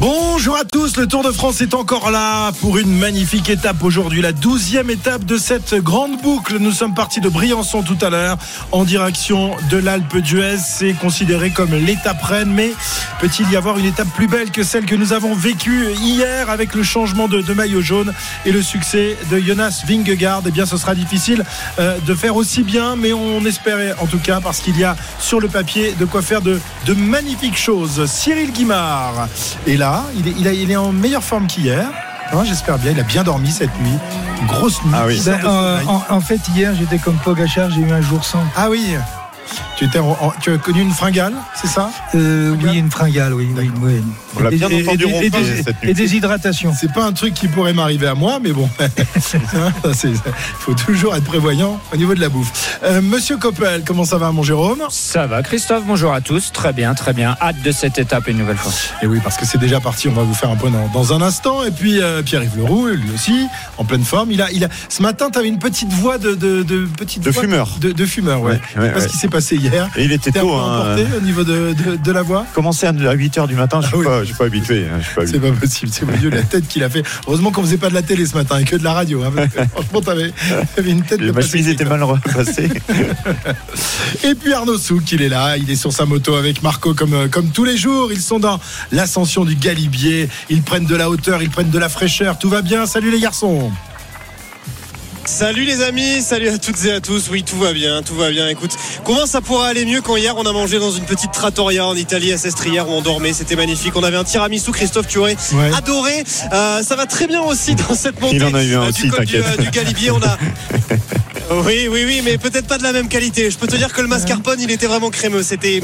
Bonjour à tous, le Tour de France est encore là pour une magnifique étape aujourd'hui, la douzième étape de cette grande boucle. Nous sommes partis de Briançon tout à l'heure en direction de l'Alpe d'Huez. C'est considéré comme l'étape reine, mais peut-il y avoir une étape plus belle que celle que nous avons vécue hier avec le changement de, maillot jaune et le succès de Jonas Vingegaard? Eh bien, ce sera difficile euh, de faire aussi bien, mais on espérait en tout cas parce qu'il y a sur le papier de quoi faire de magnifiques choses. Cyril Guimard est là il est, il, a, il est en meilleure forme qu'hier. Hein, J'espère bien. Il a bien dormi cette nuit. Une grosse nuit. Ah oui. Ben, euh, en, en, fait, hier, j'étais comme Pogachar, j'ai eu un jour sans. Ah oui. Tu, étais en, en, tu as connu une fringale, c'est ça euh, Oui, une fringale, oui. oui, oui. On l'a bien et, entendu et, et, des, cette nuit. et des hydratations. C'est pas un truc qui pourrait m'arriver à moi, mais bon, il faut toujours être prévoyant au niveau de la bouffe. Euh, Monsieur Coppel, comment ça va, mon Jérôme Ça va, Christophe. Bonjour à tous. Très bien, très bien. Hâte de cette étape une nouvelle fois. Et oui, parce que c'est déjà parti. On va vous faire un point dans, dans un instant. Et puis euh, Pierre-Yves Leroux, lui aussi, en pleine forme. Il a, il a. Ce matin, tu avais une petite voix de, de, de petite de voix fumeur. De, de fumeur, ouais. ouais, ouais Parce ouais. qu'il s'est passé hier. Et il était tôt. Hein. au niveau de, de, de la voix Commencer à 8h du matin, je suis, Ah oui. pas, pas habitué. hein, C'est pas possible, c'est mon Dieu la tête qu'il a fait. Heureusement qu'on faisait pas de la télé ce matin et que de la radio. Hein, franchement, t'avais, t'avais une tête de Ma pas chemise sexy, était quoi. mal repassée. Et puis Arnaud Souk, il est là, il est sur sa moto avec Marco comme, euh, comme tous les jours. Ils sont dans l'ascension du Galibier. Ils prennent de la hauteur, ils prennent de la fraîcheur. Tout va bien. Salut les garçons. Salut les amis, salut à toutes et à tous. Oui, tout va bien, tout va bien. Écoute, comment ça pourrait aller mieux quand hier on a mangé dans une petite trattoria en Italie à Sestrière où on dormait, c'était magnifique. On avait un tiramisu, Christophe, tu aurais Ouais. adoré. Euh, ça va très bien aussi dans cette montée. Il en a eu un euh, aussi, du col du, euh, du Galibier. On a. Oui, oui, oui, mais peut-être pas de la même qualité. Je peux te dire que le mascarpone, il était vraiment crémeux. C'était,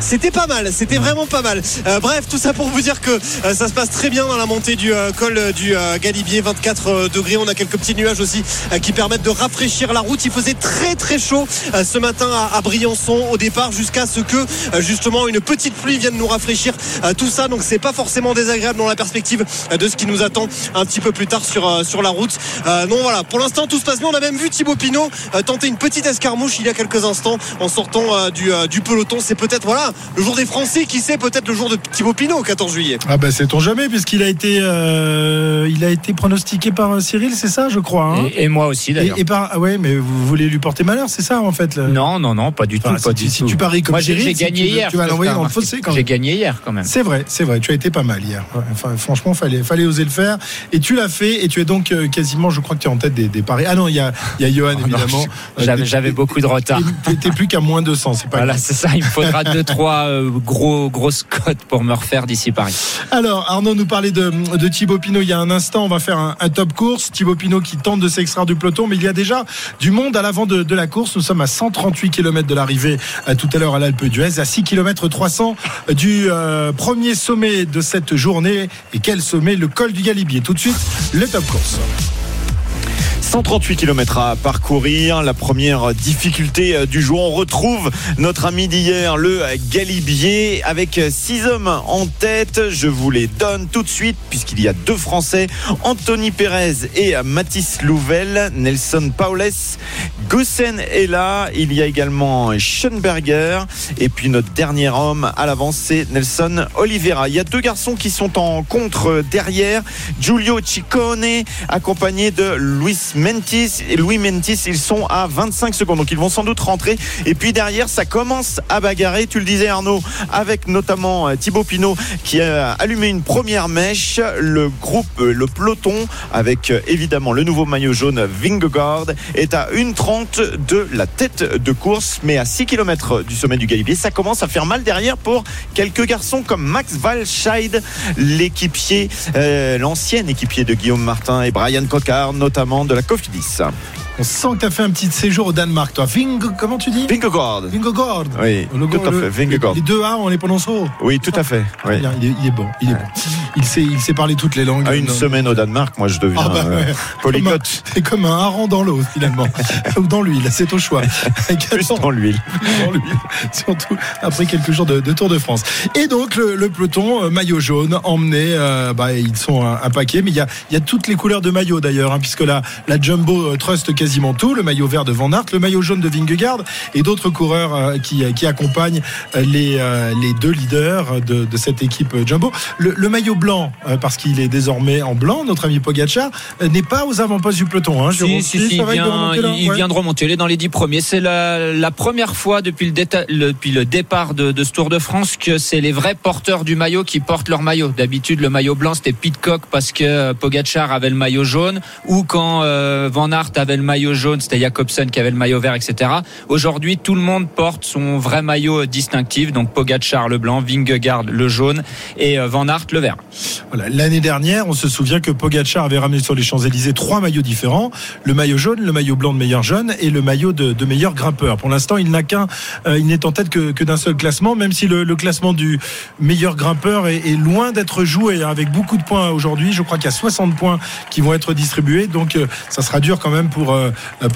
c'était pas mal. C'était vraiment pas mal. Euh, bref, tout ça pour vous dire que euh, ça se passe très bien dans la montée du euh, col du Galibier, 24 euh, degrés. On a quelques petits nuages aussi qui permettent de rafraîchir la route. Il faisait très très chaud euh, ce matin à, Briançon au départ jusqu'à ce que euh, justement une petite pluie vienne nous rafraîchir euh, tout ça. Donc c'est pas forcément désagréable dans la perspective de ce qui nous attend un petit peu plus tard sur sur la route. Euh, non voilà, pour l'instant tout se passe bien. On a même vu Thibaut Pinot tenter une petite escarmouche il y a quelques instants en sortant du, du peloton. C'est peut-être voilà le jour des Français, qui sait peut-être le jour de Thibaut Pinot au 14 juillet. Ah bah sait-on jamais puisqu'il a été, euh, il a été pronostiqué par Cyril, c'est ça, je crois. hein? Et, et moi aussi, et, d'ailleurs. et par, ah ouais, mais vous voulez lui porter malheur, c'est ça en fait. Non, non, non, pas du Enfin, tout. Pas si, du si tout. tu paries comme Moi, j'ai si gagné tu hier. tu vas l'envoyer dans le fossé quand même. J'ai gagné hier, quand même. C'est vrai, c'est vrai. Tu as été pas mal hier. Enfin, franchement, fallait, fallait oser le faire. Et tu l'as fait. Et tu es donc euh, quasiment, je crois que tu es en tête des, des paris. Ah non, il y a, il y a Johan Oh non, évidemment. J'avais Euh, beaucoup de retard. t'es- plus qu'à moins 200. C'est pas Voilà, c'est ça. Il me faudra deux, trois euh, gros, grosses cotes pour me refaire d'ici Paris. Alors, Arnaud nous parlait de, de Thibaut Pinot il y a un instant. On va faire un, un top course. Thibaut Pinot qui tente de s'extraire peloton, mais il y a déjà du monde à l'avant de, de la course. Nous sommes à 138 km de l'arrivée euh, tout à l'heure à l'Alpe d'Huez, à 6 km 300 du euh, premier sommet de cette journée. Et quel sommet? Le col du Galibier. Tout de suite, le top course. 138 km à parcourir. La première difficulté euh, du jour. On retrouve notre ami d'hier, le Galibier, avec six hommes en tête. Je vous les donne tout de suite, puisqu'il y a deux Français, Anthony Pérez et Mathis Louvel, Nelson Paules, Gussen est là. Il y a également Schoenberger. Et puis notre dernier homme à l'avance, c'est Nelson Oliveira. Il y a deux garçons qui sont en contre derrière. Giulio Ciccone, accompagné de Luis Mentis. Et Louis Mentis, ils sont à 25 secondes. Donc ils vont sans doute rentrer. Et puis derrière, ça commence à bagarrer. Tu le disais, Arnaud, avec notamment euh, Thibaut Pinot qui a allumé une première mèche. Le groupe, euh, le peloton, avec euh, évidemment le nouveau maillot jaune Vingegaard, est à 1,30 de la tête de course, mais à 6 km du sommet du Galibier. Ça commence à faire mal derrière pour quelques garçons comme Max Walscheid, l'équipier, l'ancien équipier de Guillaume Martin et Brian Cocard, notamment de la Cofidis. On sent que tu as fait un petit séjour au Danemark, toi. Ving, comment tu dis Vingegaard. Vingegaard. Oui, Le- tout à fait, Vingegaard. Les deux A, on les prononce haut. Oui, tout à fait. Oui. Bien, Il, est, il est bon, il est bon. Il sait, il sait parler toutes les langues. À une Non. semaine au Danemark, moi je deviens Ah bah euh, ouais. polycote. C'est comme un hareng dans l'eau finalement, ou dans l'huile, c'est au choix. Plus dans l'huile. dans l'huile, surtout après quelques jours de, de Tour de France. Et donc le, le peloton euh, maillot jaune emmené, euh, bah, ils sont un, un paquet, mais il y a, il y a toutes les couleurs de maillot d'ailleurs, hein, puisque la, la Jumbo euh, Trust quasiment tout. Le maillot vert de Van Aert, le maillot jaune de Vingegaard et d'autres coureurs euh, qui, qui accompagnent les, les deux leaders de, de cette équipe Jumbo. Le, le maillot blanc, euh, parce qu'il est désormais en blanc, notre ami Pogacar, euh, n'est pas aux avant-postes du peloton. Hein. Si, si, il, vient, remonter là il Ouais. vient de remonter. Il est dans les dix premiers. C'est la, la première fois depuis le, déta- le- depuis le départ de, de ce Tour de France que c'est les vrais porteurs du maillot qui portent leur maillot. D'habitude, le maillot blanc, c'était Pitcock parce que euh, Pogacar avait le maillot jaune ou quand euh, Van Aert avait le maillot jaune, c'était Jacobsen qui avait le maillot vert, etc. Aujourd'hui, tout le monde porte son vrai maillot distinctif. Donc Pogacar le blanc, Vingegaard le jaune et Van Aert le vert. L'année dernière, on se souvient que Pogacar avait ramené sur les Champs-Élysées trois maillots différents le maillot jaune, le maillot blanc de meilleur jeune et le maillot de, de meilleur grimpeur. Pour l'instant, il n'a qu'un, euh, il n'est en tête que, d'un seul classement, même si le, classement du meilleur grimpeur est, loin d'être joué avec beaucoup de points aujourd'hui. Je crois qu'il y a 60 points qui vont être distribués, donc euh, ça sera dur quand même pour euh,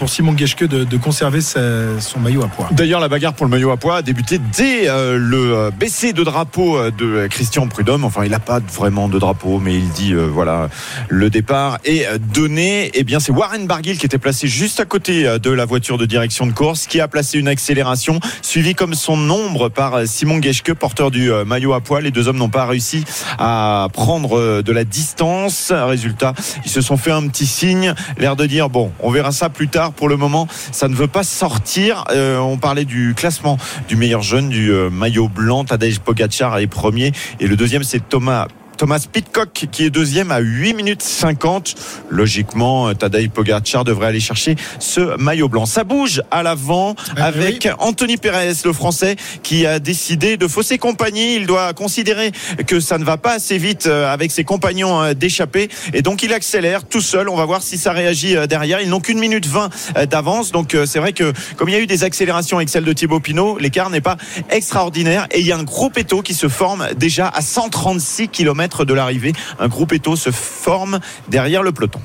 Simon Geschke de, de conserver son maillot à poids. D'ailleurs, la bagarre pour le maillot à poids a débuté dès le baissé de drapeau de Christian Prudhomme. Enfin, il n'a pas de drapeau, mais il dit euh, voilà, le départ est donné. Eh bien, c'est Warren Barguil qui était placé juste à côté euh, de la voiture de direction de course, qui a placé une accélération, suivi comme son ombre par euh, Simon Geschke, porteur du maillot à poids. Les deux hommes n'ont pas réussi à prendre de la distance. Résultat, ils se sont fait un petit signe, l'air de dire bon, on verra ça plus tard. Pour le moment, ça ne veut pas sortir. On parlait du classement du meilleur jeune du maillot blanc. Tadej Pogacar est premier et le deuxième c'est Thomas. Thomas Pitcock qui est deuxième à 8 minutes 50. Logiquement, euh, Tadej Pogacar devrait aller chercher ce maillot blanc. Ça bouge à l'avant Ah, avec Anthony Perez, le français, qui a décidé de fausser compagnie. Il doit considérer que ça ne va pas assez vite euh, avec ses compagnons euh, d'échapper et donc il accélère tout seul. On va voir si ça réagit euh, derrière. Ils n'ont qu'une minute 20 euh, d'avance. Donc euh, c'est vrai que comme il y a eu des accélérations avec celle de Thibaut Pinot, l'écart n'est pas extraordinaire et il y a un gros péto qui se forme déjà à 136 km de l'arrivée. Un gros péto se forme derrière le peloton.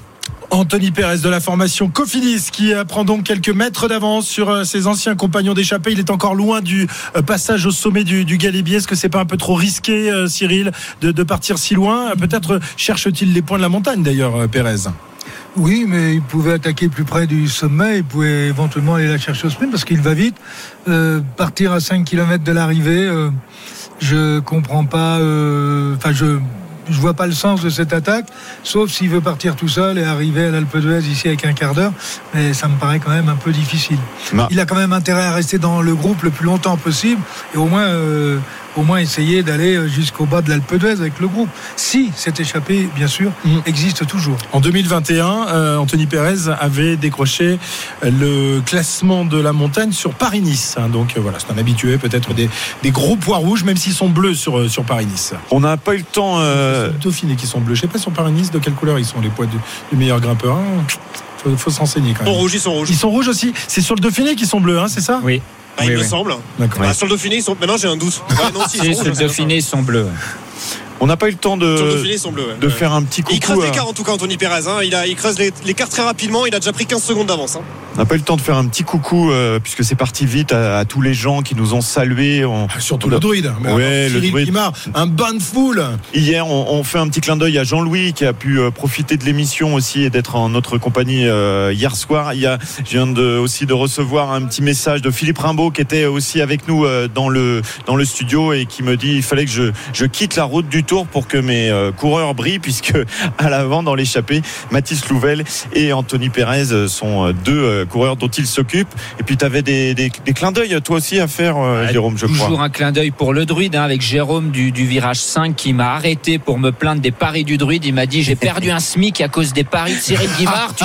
Anthony Pérez de la formation Cofidis qui euh, prend donc quelques mètres d'avance sur euh, ses anciens compagnons d'échappée. Il est encore loin du euh, passage au sommet du, du Galibier. Est-ce que c'est pas un peu trop risqué, Cyril, de, de partir si loin? Peut-être cherche-t-il les points de la montagne d'ailleurs, Pérez. Oui, mais il pouvait attaquer plus près du sommet, il pouvait éventuellement aller la chercher au sprint parce qu'il va vite. Euh, partir à 5 km de l'arrivée, euh, je comprends pas. euh, Enfin, je. Je vois pas le sens de cette attaque, sauf s'il veut partir tout seul et arriver à l'Alpe d'Huez ici avec un quart d'heure. Mais ça me paraît quand même un peu difficile. Il a quand même intérêt à rester dans le groupe le plus longtemps possible et au moins, euh, au moins essayer d'aller jusqu'au bas de l'Alpe d'Huez avec le groupe. Si cette échappée, bien sûr, Mm. existe toujours. En 2021, euh, Anthony Pérez avait décroché euh, le classement de la montagne sur Paris-Nice. hein. donc euh, voilà, c'est un habitué peut-être des, des gros poids rouges, même s'ils sont bleus sur, euh, sur Paris-Nice. On n'a pas eu le temps. euh, C'est les Dauphinés qui sont bleus. Je sais pas sur Paris-Nice de quelle couleur ils sont les poids du, du meilleur grimpeur. hein. Faut, faut s'enseigner quand Ils sont même. rouges, ils sont rouges. Ils sont rouges aussi. C'est sur le Dauphiné qu'ils sont bleus, hein, c'est ça? Oui. Ah, il Oui, me oui. semble. D'accord. Ah, sur le Dauphiné, ils sont. Maintenant, j'ai un doute. Ouais, non, si, Si, sur le Dauphiné, ils sont bleus. On n'a pas eu le temps de, ouais. de Ouais. faire un petit Il creuse l'écart en tout cas, Anthony Perez. hein. Il, a, il creuse les- l'écart très rapidement. Il a déjà pris 15 secondes d'avance. hein. On n'a pas eu le temps de faire un petit coucou euh, puisque c'est parti vite à, à tous les gens qui nous ont salués. On- Ah, Surtout on a- le druide. Mais Ouais, le druide. Guimard, un bain de foule. Hier, on, on fait un petit clin d'œil à Jean-Louis qui a pu euh, profiter de l'émission aussi et d'être en notre compagnie euh, hier soir. Il y a, je viens de, aussi de recevoir un petit message de Philippe Rimbaud qui était aussi avec nous euh, dans le dans le studio et qui me dit il fallait que je, je quitte la route du Tour pour que mes euh, coureurs brillent puisque à l'avant dans l'échappée, Mathis Louvel et Anthony Pérez euh, sont euh, deux euh, coureurs dont il s'occupe. Et puis tu avais des, des, des clins d'œil toi aussi à faire, euh, Ouais, Jérôme, je crois. Toujours un clin d'œil pour le druide hein, avec Jérôme du, du virage 5 qui m'a arrêté pour me plaindre des paris du druide. Il m'a dit j'ai perdu un SMIC à cause des paris de Cyril Guimard.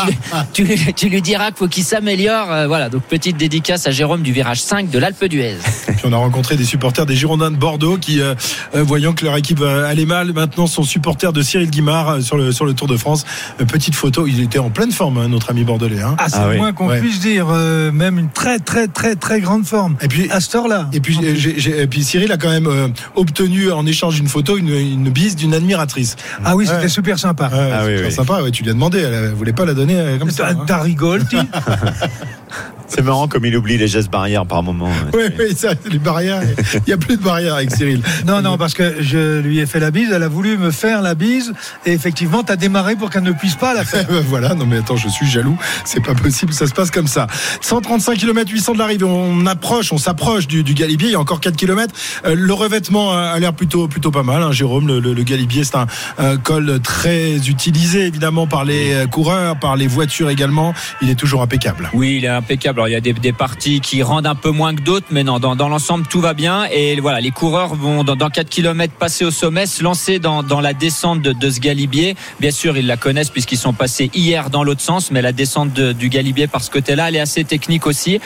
Tu, lui- tu, tu lui diras qu'il faut qu'il s'améliore. Euh, voilà, donc petite dédicace à Jérôme du virage 5 de l'Alpe d'Huez. Puis on a rencontré des supporters des Girondins de Bordeaux qui, euh, euh, voyant que leur équipe euh, allait mal, maintenant sont supporters de Cyril Guimard euh, sur le, sur le Tour de France. Euh, petite photo, il était en pleine forme, hein, notre ami bordelais. hein. Ah, c'est Ah le oui. moins qu'on Ouais. puisse dire. euh, même une très, très, très, très grande forme. Et puis, À cette heure-là. et puis, et puis Cyril a quand même euh, obtenu en échange d'une photo une, une bise d'une admiratrice. Ah oui, c'était Ouais. super sympa. Ouais, Ah super oui. sympa, ouais, tu lui as demandé, elle, elle voulait pas la donner euh, comme ça. T'as hein. t'as rigolé, tu C'est marrant comme il oublie les gestes barrières par moment. Oui, oui, ça, les barrières. Il n'y a plus de barrières avec Cyril. Non, non, parce que je lui ai fait la bise, elle a voulu me faire la bise, et effectivement, tu as démarré pour qu'elle ne puisse pas la faire. Ben voilà, non mais attends, je suis jaloux, c'est pas possible, ça se passe comme ça. 135 km 800 de l'arrivée, on approche, on s'approche du, du Galibier, il y a encore 4 km. Euh, le revêtement a l'air plutôt plutôt pas mal, hein, Jérôme. Le, le- le Galibier, c'est un, un col très utilisé évidemment par les euh, coureurs, par les voitures également. Il est toujours impeccable. Oui, il est impeccable. Alors, il y a des, des parties qui rendent un peu moins que d'autres, mais non, dans, dans l'ensemble, tout va bien. Et voilà, les coureurs vont, dans, dans 4 km, passer au sommet, se lancer dans, dans la descente de, de ce galibier. Bien sûr, ils la connaissent puisqu'ils sont passés hier dans l'autre sens, mais la descente de- du galibier par ce côté-là, elle est assez technique aussi.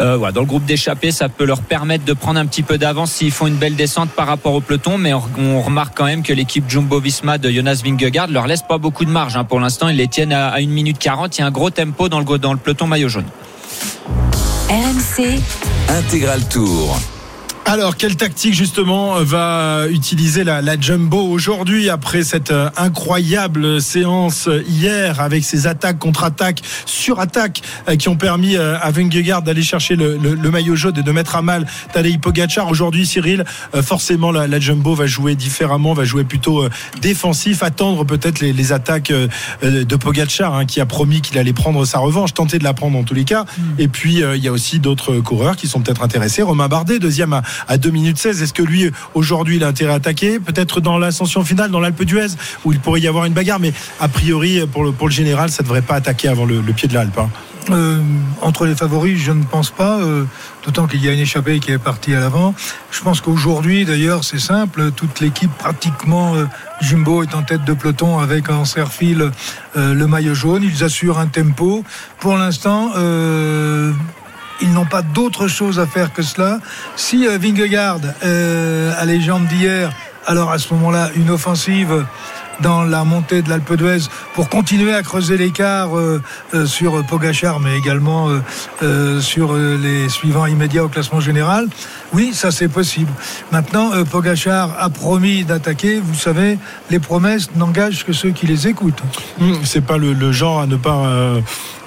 Euh, voilà, dans le groupe d'échappée, ça peut leur permettre de prendre un petit peu d'avance s'ils font une belle descente par rapport au peloton, mais on, on remarque quand même que l'équipe Jumbo-Visma de Jonas Vingegaard leur laisse pas beaucoup de marge. hein. Pour l'instant, ils les tiennent à, à 1 minute 40. Il y a un gros tempo dans le, dans le peloton maillot jaune. RMC, Intégral Tour. Alors, quelle tactique justement va utiliser la, la Jumbo aujourd'hui après cette euh, incroyable séance hier avec ses attaques, contre-attaques, sur-attaques euh, qui ont permis euh, à Vingegaard d'aller chercher le, le- le maillot jaune et de mettre à mal Tadej Pogacar. Aujourd'hui, Cyril, forcément la, la Jumbo va jouer différemment, va jouer plutôt défensif, attendre peut-être les, les attaques de Pogacar hein, qui a promis qu'il allait prendre sa revanche, tenter de la prendre en tous les cas. Et puis il y a aussi d'autres coureurs qui sont peut-être intéressés. Romain Bardet, deuxième à, à 2 minutes 16. Est-ce que lui, aujourd'hui, il a intérêt à attaquer Peut-être dans l'ascension finale, dans l'Alpe d'Huez, où il pourrait y avoir une bagarre. Mais a priori, pour le, général, ça ne devrait pas attaquer avant le, pied de l'Alpe. hein. Euh, entre les favoris, je ne pense pas, euh, d'autant qu'il y a une échappée qui est partie à l'avant. Je pense qu'aujourd'hui, d'ailleurs, c'est simple, toute l'équipe pratiquement euh, Jumbo est en tête de peloton avec en serre-fil euh, le maillot jaune. Ils assurent un tempo. Pour l'instant, ils n'ont pas d'autre chose à faire que cela. Si euh, Vingegaard euh, a les jambes d'hier, alors à ce moment-là, une offensive dans la montée de l'Alpe d'Huez pour continuer à creuser l'écart euh, euh, sur Pogachar, mais également euh, sur les suivants immédiats au classement général. Oui, ça c'est possible. Maintenant, Pogachar a promis d'attaquer. Vous savez, les promesses n'engagent que ceux qui les écoutent. Hum, C'est pas le, genre à ne pas,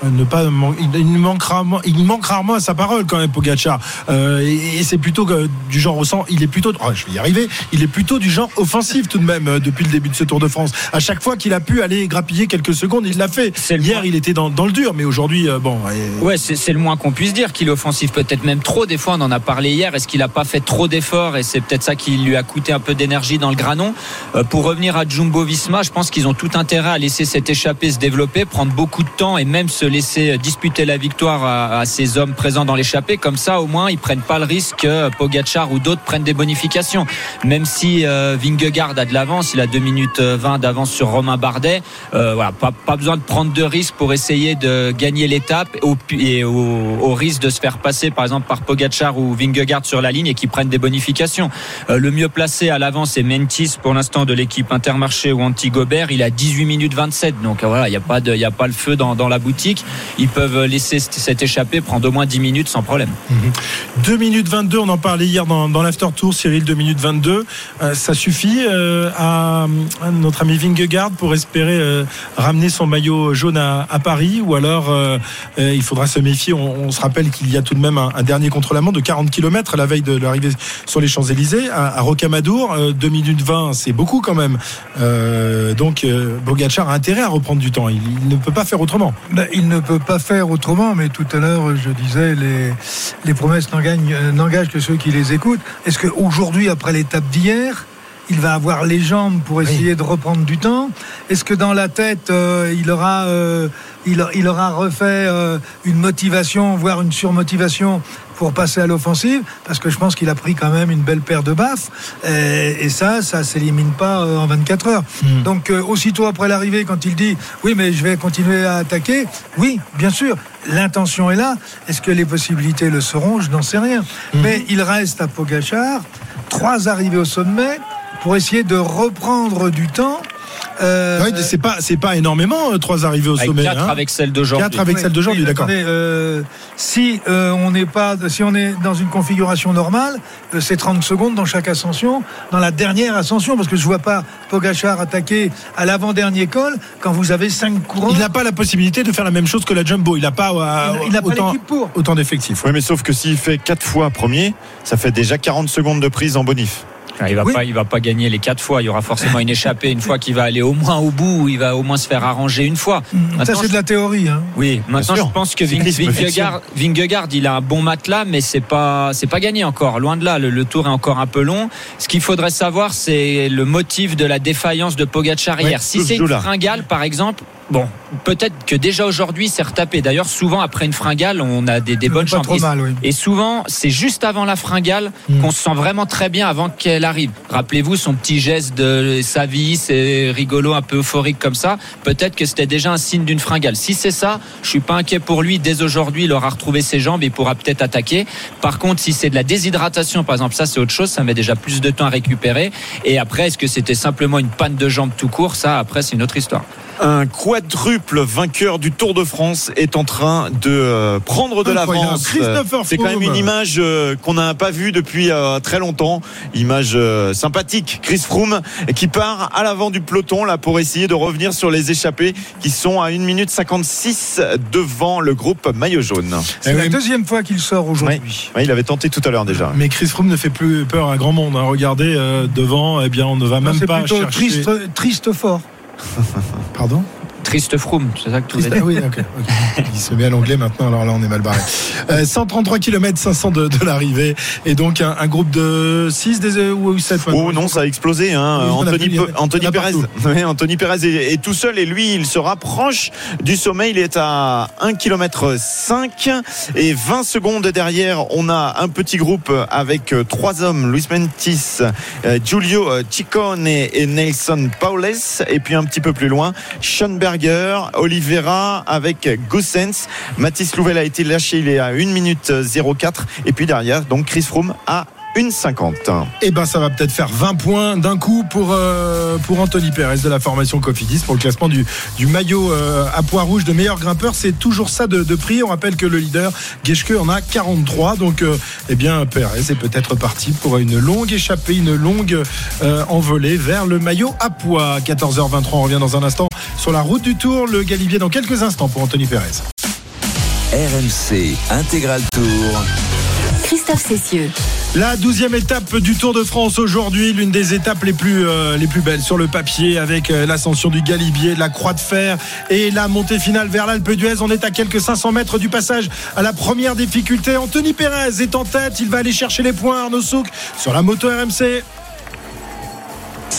ne pas il, manque rarement, il manque rarement à sa parole quand même, Pogacar. Et c'est plutôt du genre au sens, il est plutôt, oh, je vais y arriver, il est plutôt du genre offensif tout de même depuis le début de ce Tour de France. À chaque fois qu'il a pu aller grappiller quelques secondes, il l'a fait. Hier, point. il était dans, dans le dur, mais aujourd'hui, euh, bon. et- Ouais, c'est le moins qu'on puisse dire qu'il est offensif, peut-être même trop. Des fois, on en a parlé hier. Est-ce qu'il n'a pas fait trop d'efforts? Et c'est peut-être ça qui lui a coûté un peu d'énergie dans le granon. Euh, pour revenir à Jumbo Visma, je pense qu'ils ont tout intérêt à laisser cette échappée se développer, prendre beaucoup de temps et même se laisser disputer la victoire à, à ces hommes présents dans l'échappée. Comme ça, au moins, ils prennent pas le risque que Pogachar ou d'autres prennent des bonifications. Même si euh, Vingegaard a de l'avance, il a 2 minutes 20 d'avance sur Romain Bardet. Euh, voilà, pas, pas besoin de prendre de risques pour essayer de gagner l'étape et au, risque de se faire passer par exemple par Pogachar ou Vingegaard sur la ligne et qui prennent des bonifications. Euh, le mieux placé à l'avant c'est Mentis pour l'instant de l'équipe Intermarché ou Anti-Gobert. Il a 18 minutes 27 donc euh, voilà, il n'y a, pas a pas le feu dans, la boutique. Ils peuvent laisser cette- échappée prendre au moins 10 minutes sans problème. 2 minutes 22, on en parlait hier dans, l'after tour, Cyril, 2 minutes 22. Euh, ça suffit à notre ami Vingegaard pour espérer euh, ramener son maillot jaune à, Paris ou alors euh, euh, il faudra se méfier. On, se rappelle qu'il y a tout de même un, dernier contre-la-montre de 40 km la veille de l'arrivée sur les Champs-Élysées à, Rocamadour. Euh, 2 minutes 20, c'est beaucoup quand même. Donc Bogacar a intérêt à reprendre du temps. Il, ne peut pas faire autrement. Ben, il ne peut pas faire autrement, mais tout à l'heure, je disais, les, les promesses n'engagent que ceux qui les écoutent. Est-ce qu'aujourd'hui, après l'étape d'hier, il va avoir les jambes pour essayer de reprendre du temps Est-ce que dans la tête, euh, il, aura, euh, il, il aura refait euh, une motivation, voire une surmotivation pour passer à l'offensive? Parce que je pense qu'il a pris quand même une belle paire de baffes. Et, et ça, ça s'élimine pas en 24 heures. Mm. Donc, aussitôt après l'arrivée, quand il dit oui, mais je vais continuer à attaquer, oui, bien sûr, l'intention est là. Est-ce que les possibilités le seront? Je n'en sais rien. Mais il reste à Pogachar trois arrivées au sommet pour essayer de reprendre du temps Euh, Ouais, c'est pas, c'est pas énormément, euh, trois arrivées au Avec sommet. 4 hein. avec celle d'aujourd'hui. Quatre avec Oui, celle d'aujourd'hui, oui, d'accord. euh, si euh, on n'est pas, si on est dans une configuration normale, euh, c'est 30 secondes dans chaque ascension, dans la dernière ascension, parce que je vois pas Pogachar attaquer à l'avant-dernier col quand vous avez 5 courants. Il n'a pas la possibilité de faire la même chose que la Jumbo. Il n'a pas, euh, Il autant, pour. autant d'effectifs. Oui, mais sauf que s'il fait 4 fois premier, ça fait déjà 40 secondes de prise en bonif. Ah, Il va Oui. pas, il va pas gagner les quatre fois. Il y aura forcément une échappée une fois qu'il va aller au moins au bout. ou Il va au moins se faire arranger une fois. Ça, Maintenant, c'est de la théorie. Hein. Oui, maintenant je pense que Ving- Vingegaard, Vingegaard, il a un bon matelas, mais c'est pas c'est pas gagné encore. Loin de là, le, le tour est encore un peu long. Ce qu'il faudrait savoir, c'est le motif de la défaillance de Pogacar hier. Ouais, si c'est une fringale, par exemple. Bon, peut-être que déjà aujourd'hui c'est retapé. D'ailleurs, souvent après une fringale, on a des, des bonnes pas trop Et- mal, oui. Et souvent, c'est juste avant la fringale Mm. qu'on se sent vraiment très bien avant qu'elle arrive. Rappelez-vous son petit geste de sa vie, c'est rigolo, un peu euphorique comme ça. Peut-être que c'était déjà un signe d'une fringale. Si c'est ça, je suis pas inquiet pour lui. Dès aujourd'hui, il aura retrouvé ses jambes, il pourra peut-être attaquer. Par contre, si c'est de la déshydratation, par exemple, ça c'est autre chose. Ça met déjà plus de temps à récupérer. Et après, est-ce que c'était simplement une panne de jambes tout court? Ça, après, c'est une autre histoire. Un quadruple vainqueur du Tour de France est en train de euh, prendre de l'avance. C'est quand même une image euh, qu'on n'a pas vue depuis euh, très longtemps. Image sympathique. Chris Froome qui part à l'avant du peloton là pour essayer de revenir sur les échappés qui sont à 1 minute 56 devant le groupe maillot jaune. C'est Eh la deuxième fois qu'il sort aujourd'hui. Il avait tenté tout à l'heure déjà. Mais Chris Froome ne fait plus peur à grand monde. hein. Regardez euh, devant, eh bien, on ne va Non, même pas plutôt chercher. triste, triste fort. Pardon? Triste Froome, c'est ça que tu voulais Triste- dire ah oui, ok. ok. Il se met à l'anglais maintenant, alors là on est mal barré. Euh, 133 km 500 de, de l'arrivée et donc un, un groupe de 6 des, euh, ou 7 Oh non, ça a explosé. Hein. Oui, Anthony, Pe- Anthony Perez est, est tout seul et lui, il se rapproche du sommet. Il est à 1 km 5 et 20 secondes derrière. On a un petit groupe avec euh, trois hommes Luis Mentis, Giulio euh, Ciccone et Nelson Paules. Et puis un petit peu plus loin, Oliveira avec Gossens. Mathis Louvel a été lâché. Il est à 1 minute 04. Et puis derrière, donc Chris Froome à 1,50. Et ben ça va peut-être faire 20 points d'un coup pour, euh, pour Anthony Perez de la formation Cofidis pour le classement du, maillot euh, à poids rouge de meilleur grimpeur. C'est toujours ça de, prix. On rappelle que le leader Geschke en a 43. Donc euh, eh bien Perez est peut-être parti pour une longue échappée, une longue envolée vers le maillot à poids. 14h23, on revient dans un instant sur la route du Tour. Le Galibier dans quelques instants pour Anthony Perez. RMC Intégral Tour. Christophe Cessieux. La douzième étape du Tour de France aujourd'hui, l'une des étapes les plus, euh, les plus belles sur le papier avec euh, l'ascension du Galibier, la Croix de Fer et la montée finale vers l'Alpe d'Huez. On est à quelques 500 mètres du passage à la première difficulté. Anthony Perez est en tête, il va aller chercher les points Arnaud Souk sur la moto RMC.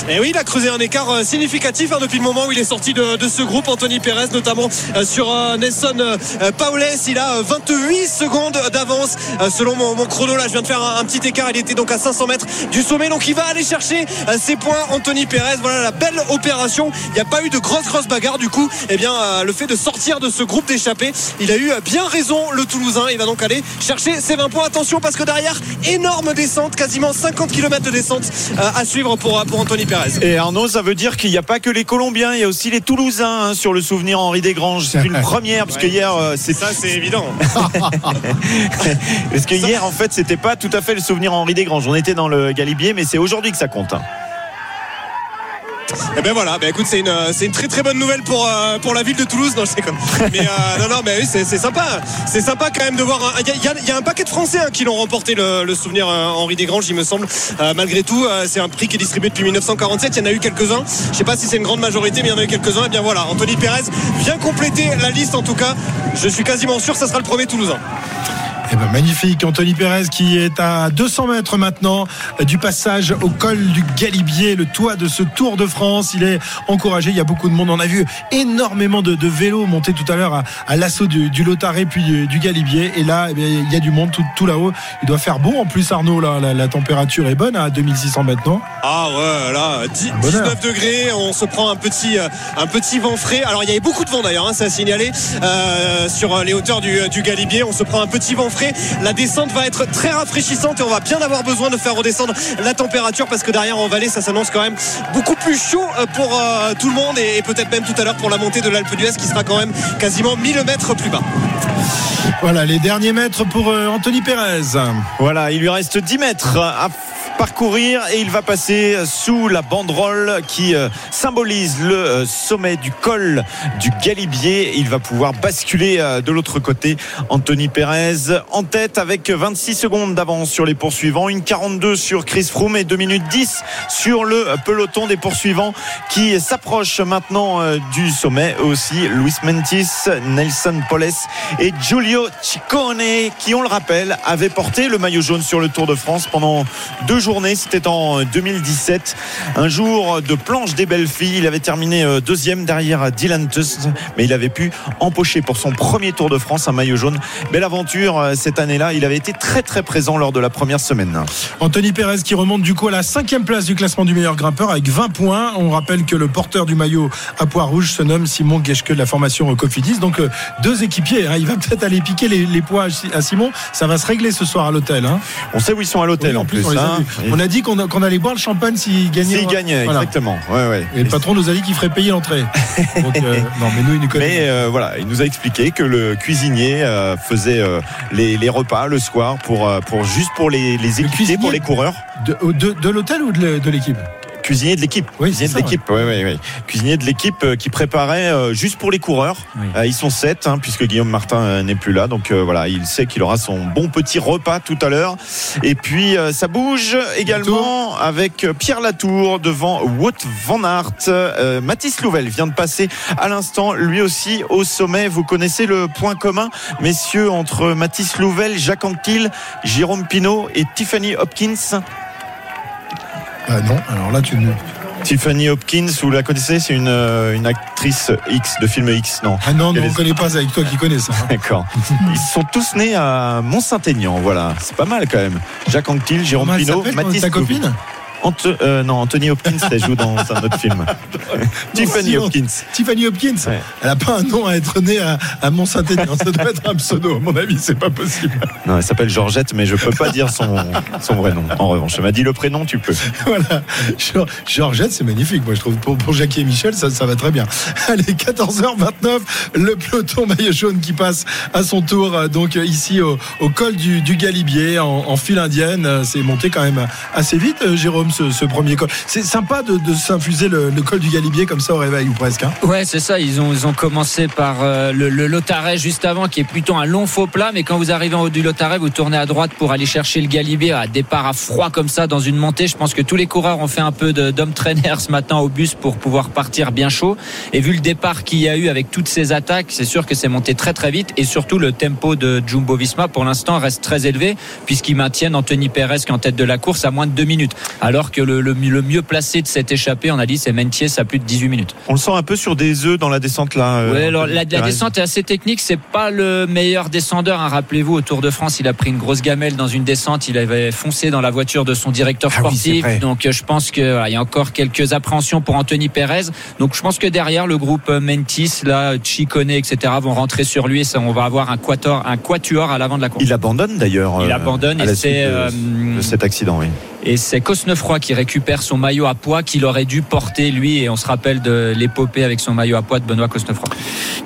Et oui, il a creusé un écart euh, significatif hein, depuis le moment où il est sorti de, ce groupe. Anthony Perez, notamment euh, sur euh, Nelson euh, Paules, il a euh, 28 secondes d'avance selon mon, chrono. Là, je viens de faire un, petit écart. Il était donc à 500 mètres du sommet, donc il va aller chercher ses points. Anthony Perez, voilà la belle opération. Il n'y a pas eu de grosse grosse bagarre du coup. Eh bien, le fait de sortir de ce groupe d'échappés, il a eu bien raison le Toulousain. Il va donc aller chercher ses 20 points. Attention parce que derrière, énorme descente, quasiment 50 km de descente à suivre pour, pour Anthony Perez. Et Arnaud, ça veut dire qu'il n'y a pas que les Colombiens, il y a aussi les Toulousains hein, sur le souvenir Henri Desgranges. C'est une première, parce que hier, euh, c'est Ça, c'est évident. parce que hier, en fait, c'était pas tout à fait le souvenir Henri Desgranges. On était dans le Galibier, mais c'est aujourd'hui que ça compte. hein. Et ben voilà, ben écoute, c'est une, euh, très très bonne nouvelle pour, euh, pour la ville de Toulouse. Non, je sais comme. Mais euh, non, non, mais oui, c'est, c'est sympa. C'est sympa quand même de voir. Il y a, un paquet de Français hein, qui l'ont remporté le, souvenir Henri Desgranges, il me semble. Malgré tout, c'est un prix qui est distribué depuis 1947. Il y en a eu quelques-uns. Je sais pas si c'est une grande majorité, mais il y en a eu quelques-uns. Et bien voilà, Anthony Perez vient compléter la liste en tout cas. Je suis quasiment sûr que ça sera le premier Toulousain. Eh ben, magnifique, Anthony Perez qui est à 200 mètres maintenant du passage au col du Galibier, le toit de ce Tour de France. Il est encouragé, il y a beaucoup de monde. On a vu énormément de, de vélos monter tout à l'heure à, à l'assaut du, du Lotaré puis du, du Galibier. Et là, eh bien, il y a du monde tout, tout là-haut. Il doit faire beau en plus, Arnaud. Là, la, la température est bonne à 2600 mètres, non Ah ouais, là, 10 bonheur. 19 degrés, on se prend un petit, euh, un petit vent frais. Alors il y avait beaucoup de vent d'ailleurs, hein, ça a signalé euh, sur les hauteurs du, du Galibier. On se prend un petit vent frais frais. La descente va être très rafraîchissante et on va bien avoir besoin de faire redescendre la température parce que derrière en vallée, ça s'annonce quand même beaucoup plus chaud euh, pour euh, tout le monde et, peut-être même tout à l'heure pour la montée de l'Alpe d'Huez qui sera quand même quasiment 1000 mètres plus bas. Voilà les derniers mètres pour euh, Anthony Pérez. Voilà, il lui reste 10 mètres à parcourir et il va passer sous la banderole qui euh, symbolise le euh, sommet du col du Galibier. Il va pouvoir basculer euh, de l'autre côté. Anthony Perez en tête avec 26 secondes d'avance sur les poursuivants, une 42 sur Chris Froome et 2 minutes 10 sur le peloton des poursuivants qui s'approche maintenant du sommet aussi. Luis Mentis, Nelson Poles et Giulio Ciccone qui, on le rappelle, avaient porté le maillot jaune sur le Tour de France pendant deux jours journée. C'était en 2017. Un jour de planche des belles filles. Il avait terminé euh, deuxième derrière Dylan Tuss, mais il avait pu empocher pour son premier Tour de France un maillot jaune. Belle aventure euh, cette année-là. Il avait été très très présent lors de la première semaine. Anthony Pérez qui remonte du coup à la cinquième place du classement du meilleur grimpeur avec 20 points. On rappelle que le porteur du maillot à poids rouge se nomme Simon Geschke de la formation Cofidis. Donc euh, deux équipiers. Hein. Il va peut-être aller piquer les, poids à Simon. Ça va se régler ce soir à l'hôtel. Hein. On sait où ils sont à l'hôtel en plus. Hein. On a dit qu'on allait boire le champagne s'il gagnait. S'il gagnait, exactement. Et le patron nous a dit qu'il ferait payer l'entrée. Euh, non, mais nous, il nous connaît. Mais euh, voilà, il nous a expliqué que le cuisinier euh, faisait les, repas le soir pour, pour juste pour les, les pour les coureurs. De, de l'hôtel ou de l'équipe? Cuisinier de l'équipe. Oui, cuisinier de l'équipe. Oui, oui, oui. Cuisinier de l'équipe euh, qui préparait euh, juste pour les coureurs. Euh, ils sont sept, hein, puisque Guillaume Martin n'est plus là. Donc voilà, il sait qu'il aura son bon petit repas tout à l'heure. Et puis ça bouge également avec Pierre Latour devant Wout van Aert. Mathis Louvel vient de passer à l'instant, lui aussi au sommet. Vous connaissez le point commun, messieurs, entre Mathis Louvel, Jacques Anquetil, Jérôme Pinault et Tiffany Hopkins ah non, alors là tu Tiffany Hopkins, vous la connaissez? C'est une, euh, une, actrice X, de film X, non? Ah non, non on ne connaît pas, avec toi qui connais ça. D'accord. Ils sont tous nés à Mont-Saint-Aignan, voilà. C'est pas mal quand même. Jacques Anquetil, Jérôme Pinault, Mathis. Ta copine euh, non, Anthony Hopkins, elle joue dans un autre film. Tiffany Hopkins. Tiffany Hopkins. Elle n'a pas un nom à être née à, Mont-Saint-Étienne. Ça doit être un pseudo, à mon avis, c'est pas possible. Non, elle s'appelle Georgette, mais je peux pas dire son, son vrai nom. En revanche, elle m'a dit le prénom, tu peux. Voilà. Georgette, c'est magnifique. Moi, je trouve pour, pour Jackie et Michel, ça, ça va très bien. Allez, 14h29, le peloton maillot jaune qui passe à son tour, euh, donc ici au, col du, Galibier en, file indienne. C'est monté quand même assez vite, euh, Jérôme ce, premier col. C'est sympa de, s'infuser le, col du Galibier comme ça au réveil ou presque. Hein. ouais, c'est ça. Ils ont, ils ont commencé par euh, le, le Lotaret juste avant, qui est plutôt un long faux plat. Mais quand vous arrivez en haut du Lotaret, vous tournez à droite pour aller chercher le Galibier à départ à froid comme ça dans une montée. Je pense que tous les coureurs ont fait un peu d'homme trainer ce matin au bus pour pouvoir partir bien chaud. Et vu le départ qu'il y a eu avec toutes ces attaques, c'est sûr que c'est monté très très vite. Et surtout, le tempo de Jumbo Visma pour l'instant reste très élevé puisqu'ils maintiennent Anthony Perez qui est en tête de la course à moins de deux minutes. Alors que le, le, mieux placé de cette échappée, on a dit, c'est Mentiès à plus de 18 minutes. On le sent un peu sur des œufs dans la descente là. Euh, alors, la, descente est assez technique. C'est pas le meilleur descendeur. Hein. Rappelez-vous, au Tour de France, il a pris une grosse gamelle dans une descente. Il avait foncé dans la voiture de son directeur ah sportif. Donc, euh, je pense qu'il y a encore quelques appréhensions pour Anthony Perez. Donc, je pense que derrière, le groupe Mentis, là, Chicone, etc., vont rentrer sur lui. Et on va avoir un quatuor, un quatuor à l'avant de la course. Il abandonne d'ailleurs. Il abandonne et c'est cet accident, oui. Et c'est Cosnefroy qui récupère son maillot à poids qu'il aurait dû porter lui. Et on se rappelle de l'épopée avec son maillot à poids de Benoît Cosnefroy.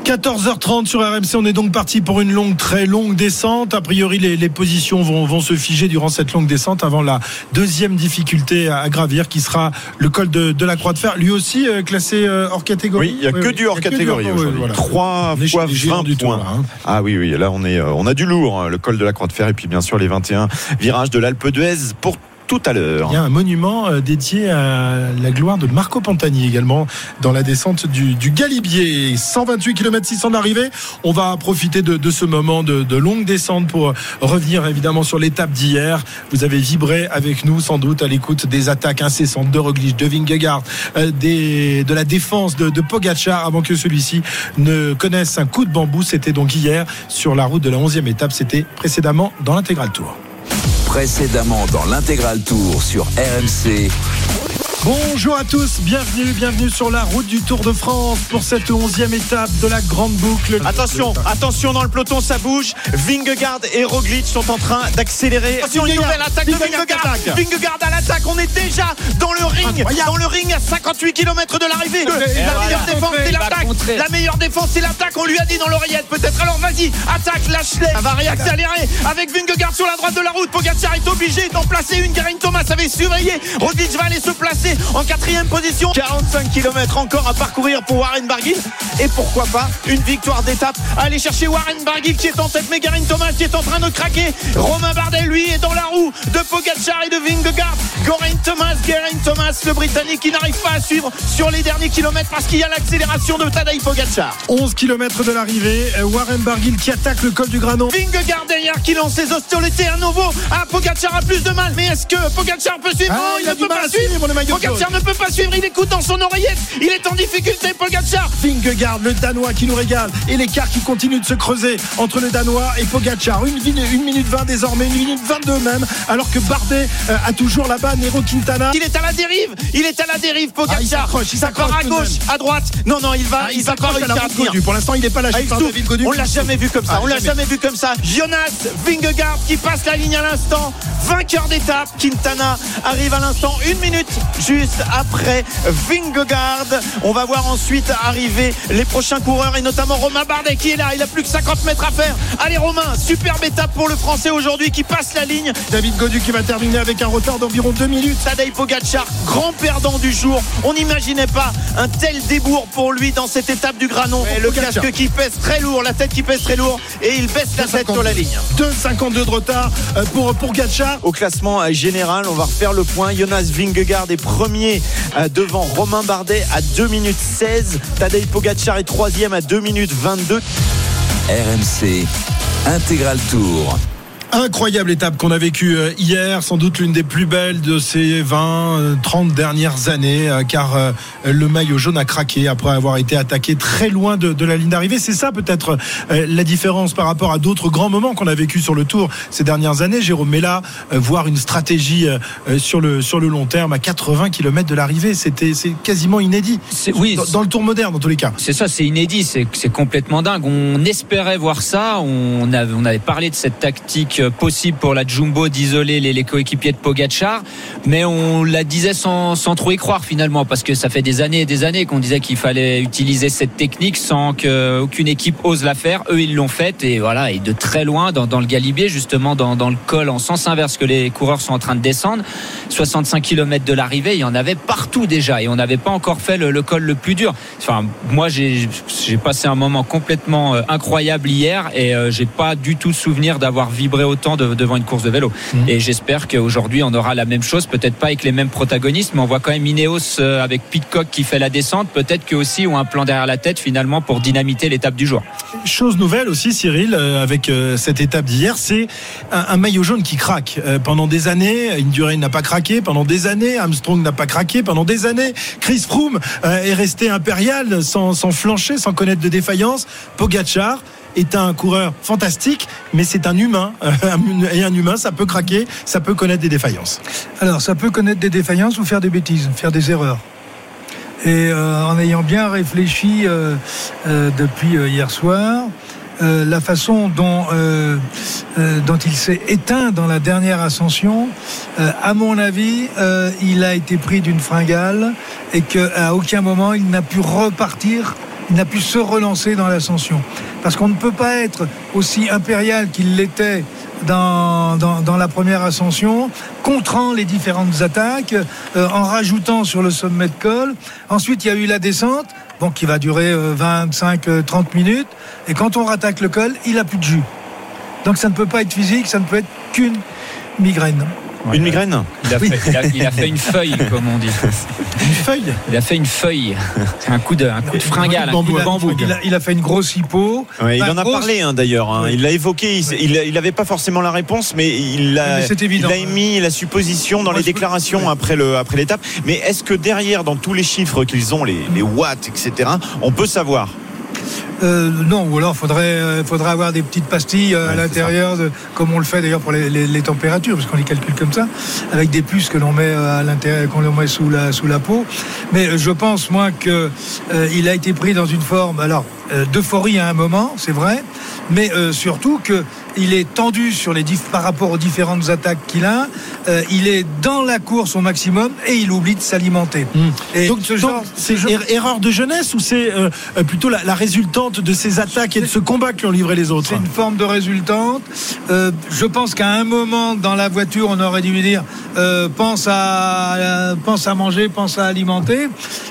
14h30 sur RMC. On est donc parti pour une longue, très longue descente. A priori, les, positions vont, vont, se figer durant cette longue descente avant la deuxième difficulté à, gravir qui sera le col de, la Croix de Fer. Lui aussi euh, classé euh, hors catégorie. Oui, il n'y a que du hors catégorie aujourd'hui. 3 fois 20 du points. Hein. Ah oui, oui. Là, on, est, euh, on a du lourd. Hein, le col de la Croix de Fer et puis bien sûr les 21 virages de l'Alpe d'Huez pour tout à l'heure. Il y a un monument euh, dédié à la gloire de Marco Pantani également dans la descente du, Galibier. 128 km 600 d'arrivée. On va profiter de, ce moment de, longue descente pour revenir évidemment sur l'étape d'hier. Vous avez vibré avec nous sans doute à l'écoute des attaques incessantes de Roglic, de Vingegaard, euh, de la défense de, de Pogacar avant que celui-ci ne connaisse un coup de bambou. C'était donc hier sur la route de la 11e étape. C'était précédemment dans l'intégral tour précédemment dans l'intégral tour sur RMC. Bonjour à tous, bienvenue, bienvenue sur la route du Tour de France pour cette onzième étape de la grande boucle. Attention, attention dans le peloton, ça bouge. Vingegaard et Roglic sont en train d'accélérer. Attention, une nouvelle attaque de Vingegaard Vingegaard. à l'attaque. On est déjà dans le ring, dans le ring à 58 km de l'arrivée. La meilleure défense, c'est l'attaque. La meilleure défense, c'est l'attaque. On lui a dit dans l'oreillette, peut-être. Alors vas-y, attaque, lâche-les. Ça va réaccélérer avec Vingegaard sur la droite de la route. Pogacar est obligé d'en placer une. Geraint Thomas avait surveillé. Roglic va aller se placer en quatrième position. 45 km encore à parcourir pour Warren Barguil. Et pourquoi pas une victoire d'étape. Aller chercher Warren Barguil qui est en tête, mais Geraint Thomas qui est en train de craquer. Romain Bardet, lui, est dans la roue de Pogacar et de Vingegaard. Geraint Thomas, Geraint Thomas, le Britannique, qui n'arrive pas à suivre sur les derniers kilomètres parce qu'il y a l'accélération de Tadej Pogacar. 11 km de l'arrivée, euh, Warren Barguil qui attaque le col du Granon. Vingegaard derrière qui lance ses hostilités à nouveau. Ah, Pogacar a plus de mal. Mais est-ce que Pogacar peut suivre? Ah, Non, il, il a ne peut pas à suivre, suivre. le maillot Pogacar ne peut pas suivre. Il écoute dans son oreillette. Il est en difficulté, Pogacar. Vingegaard, le Danois qui nous régale. Et l'écart qui continue de se creuser entre le Danois et Pogacar. Une, une minute 20 désormais, une minute 22 même. Alors que Bardet euh, a toujours là-bas Nero Quintana. Il est à la dérive. Il est à la dérive, Ah, il Pogacar. s'accroche, il s'accroche part à gauche, à droite. Non, non, il va, Ah, il va pas s'accroche à la réussir à tenir. Pour l'instant, il n'est pas Ah, lâché il par. David Godu. On l'a jamais vu comme ça. Ah, on l'a jamais. jamais vu comme ça. Jonas Vingegaard qui passe la ligne à l'instant. Vainqueur d'étape. Quintana arrive à l'instant. Une minute juste après Vingegaard. On va voir ensuite arriver les prochains coureurs et notamment Romain Bardet qui est là. Il a plus que 50 mètres à faire. Allez Romain, superbe étape pour le Français aujourd'hui qui passe la ligne. David Godu qui va terminer avec un retard d'environ 2 minutes. Tadej Pogacar, grand perdant du jour. On n'imaginait pas un tel débours pour lui dans cette étape du Granon. Le Pogacar. casque qui pèse très lourd, la tête qui pèse très lourd et il baisse la tête sur la ligne. 2,52 de retard euh, pour, pour Gatcha. Au classement euh, général, on va refaire le point. Jonas Vingegaard est premier euh, devant Romain Bardet à 2 minutes 16. Tadej Pogacar est troisième à 2 minutes 22. RMC Intégral Tour. Incroyable étape qu'on a vécue euh, hier, sans doute l'une des plus belles de ces 20, euh, 30 dernières années, euh, car euh, le maillot jaune a craqué après avoir été attaqué très loin de, de la ligne d'arrivée. C'est ça peut-être euh, la différence par rapport à d'autres grands moments qu'on a vécu sur le Tour ces dernières années. Jérôme mais là, euh, voir une stratégie euh, euh, sur le sur le long terme à 80 km de l'arrivée, c'était c'est quasiment inédit. Oui, dans, dans le Tour moderne, dans tous les cas. C'est ça, c'est inédit, c'est c'est complètement dingue. On espérait voir ça. On avait, on avait parlé de cette tactique possible pour la Jumbo d'isoler les, coéquipiers de Pogachar, mais on la disait sans, sans trop y croire finalement, parce que ça fait des années et des années qu'on disait qu'il fallait utiliser cette technique sans qu'aucune équipe ose la faire. Eux, ils l'ont faite et voilà, et de très loin dans, dans le Galibier, justement dans, dans le col en sens inverse que les coureurs sont en train de descendre. 65 km de l'arrivée, il y en avait partout déjà et on n'avait pas encore fait le, col le plus dur. Enfin, moi, j'ai j'ai passé un moment complètement euh, incroyable hier et euh, j'ai pas du tout souvenir d'avoir vibré autant de- devant une course de vélo. Mhm. Et j'espère qu'aujourd'hui, on aura la même chose, peut-être pas avec les mêmes protagonistes, mais on voit quand même Ineos euh, avec Pitcock qui fait la descente, peut-être qu'eux aussi ont un plan derrière la tête finalement pour dynamiter l'étape du jour. Chose nouvelle aussi, Cyril, euh, avec euh, cette étape d'hier, c'est un, un maillot jaune qui craque. Pendant des années, Indurain n'a pas craqué. Pendant des années, Armstrong n'a pas craqué. Pendant des années, Chris Froome est resté impérial, sans, sans flancher, sans connaître de défaillance. Pogachar est un coureur fantastique, mais c'est un humain. Euh, Et un humain, ça peut craquer, ça peut connaître des défaillances. Alors, ça peut connaître des défaillances ou faire des bêtises, faire des erreurs. Et euh, en ayant bien réfléchi euh, depuis hier soir, la façon dont, dont il s'est éteint dans la dernière ascension, à mon avis, il a été pris d'une fringale et qu'à aucun moment il n'a pu repartir, il n'a pu se relancer dans l'ascension. Parce qu'on ne peut pas être aussi impérial qu'il l'était dans, la première ascension, contrant les différentes attaques, euh, en rajoutant sur le sommet de col. Ensuite, il y a eu la descente, qui va durer 25-30 minutes. Et quand on rattaque le col, il a plus de jus. Donc ça ne peut pas être physique, ça ne peut être qu'une migraine. Une migraine Il a, fait, il a- il a fait une feuille, comme on dit. Une feuille Il a fait une feuille. C'est un coup de, un coup de fringale, un coup bambou, de là, bambou. il Il a, il a fait une grosse hypo. Ouais, il en a grosse- parlé hein, d'ailleurs. hein. Il l'a évoqué. Il, il, il avait pas forcément la réponse, mais il a, Mais c'est évident. il a émis la supposition dans Moi, les déclarations après le après l'étape. Mais est-ce que derrière, dans tous les chiffres qu'ils ont, les, les watts, etc., on peut savoir Euh, non, ou alors faudrait euh, faudrait avoir des petites pastilles euh, à Ouais, l'intérieur, de- comme on le fait d'ailleurs pour les, les- les températures, parce qu'on les calcule comme ça, avec des puces que l'on met à l'intérieur, qu'on met sous la sous la peau. Mais je pense moi que euh, il a été pris dans une forme, alors d'euphorie à un moment, c'est vrai, mais euh, surtout que il est tendu sur les diff- par rapport aux différentes attaques qu'il a. Euh, il est dans la course au maximum et il oublie de s'alimenter. Et Hmm. Donc, ce genre, c'est ce genre- er- erreur de jeunesse ou c'est euh, euh, plutôt la, la résultante de ces attaques et de ce combat que ont livré les autres? C'est une forme de résultante. Euh, je pense qu'à un moment dans la voiture, on aurait dû lui dire euh, pense à euh, pense à manger, pense à alimenter.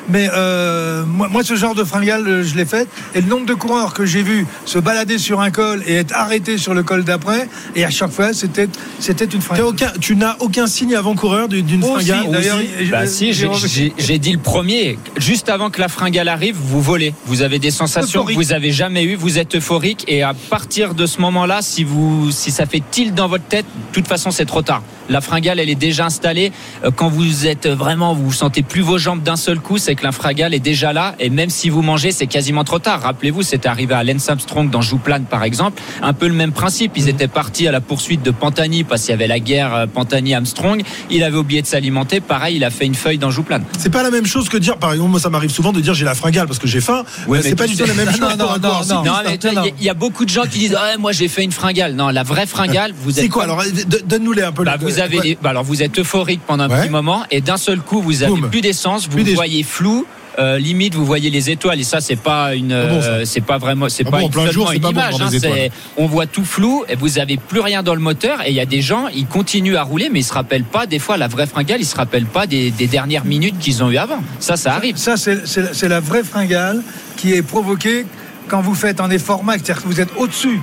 Mais euh, moi, moi, ce genre de fringale, euh, je l'ai fait. Et le nombre de coureurs que j'ai vu se balader sur un col et être arrêtés sur le col d'après, et à chaque fois, c'était c'était une fringale. aucun- tu n'as aucun signe avant-coureur d'une fringale d'ailleurs, Bah si, j'ai- j'ai- j'ai j'ai dit le premier. Juste avant que la fringale arrive, vous volez. Vous avez des sensations Euphorique. que vous avez jamais eues. Vous êtes euphorique et à partir de ce moment-là, si vous, si ça fait tilt dans votre tête, de toute façon c'est trop tard. La fringale, elle est déjà installée. Euh, Quand vous êtes vraiment, vous sentez plus vos jambes d'un seul coup, c'est que la fringale est déjà là. Et même si vous mangez, c'est quasiment trop tard. Rappelez-vous, c'était arrivé à Lance Armstrong dans Jouplane, par exemple. Un peu le même principe. Ils étaient partis à la poursuite de Pantani parce qu'il y avait la guerre euh, Pantani-Armstrong. Il avait oublié de s'alimenter. Pareil, il a fait une feuille dans Jouplane. C'est pas la même chose que dire, par exemple, moi ça m'arrive souvent de dire j'ai la fringale parce que j'ai faim. Ouais, Euh, c'est pas du tout la même chose. Non, non, non, il y a beaucoup de gens qui disent ah, moi j'ai fait une fringale. Non, la vraie fringale, vous êtes C'est quoi alors Donne-nous-les un peu. bah, vous avez ouais. les- bah, alors vous êtes euphorique pendant un Ouais. petit moment et d'un seul coup vous avez Boum. plus d'essence, vous voyez flou. Euh, limite vous voyez les étoiles et ça c'est pas une Ah bon, euh, c'est pas vraiment c'est Ah pas bon, une, plein jour, une pas image hein, on voit tout flou et vous avez plus rien dans le moteur et il y a des gens ils continuent à rouler mais ils se rappellent pas des fois la vraie fringale ils se rappellent pas des, des dernières minutes qu'ils ont eu avant. Ça ça arrive. Ça, c'est c'est la- vraie fringale qui est provoquée quand vous faites un effort max, c'est-à-dire que vous êtes au-dessus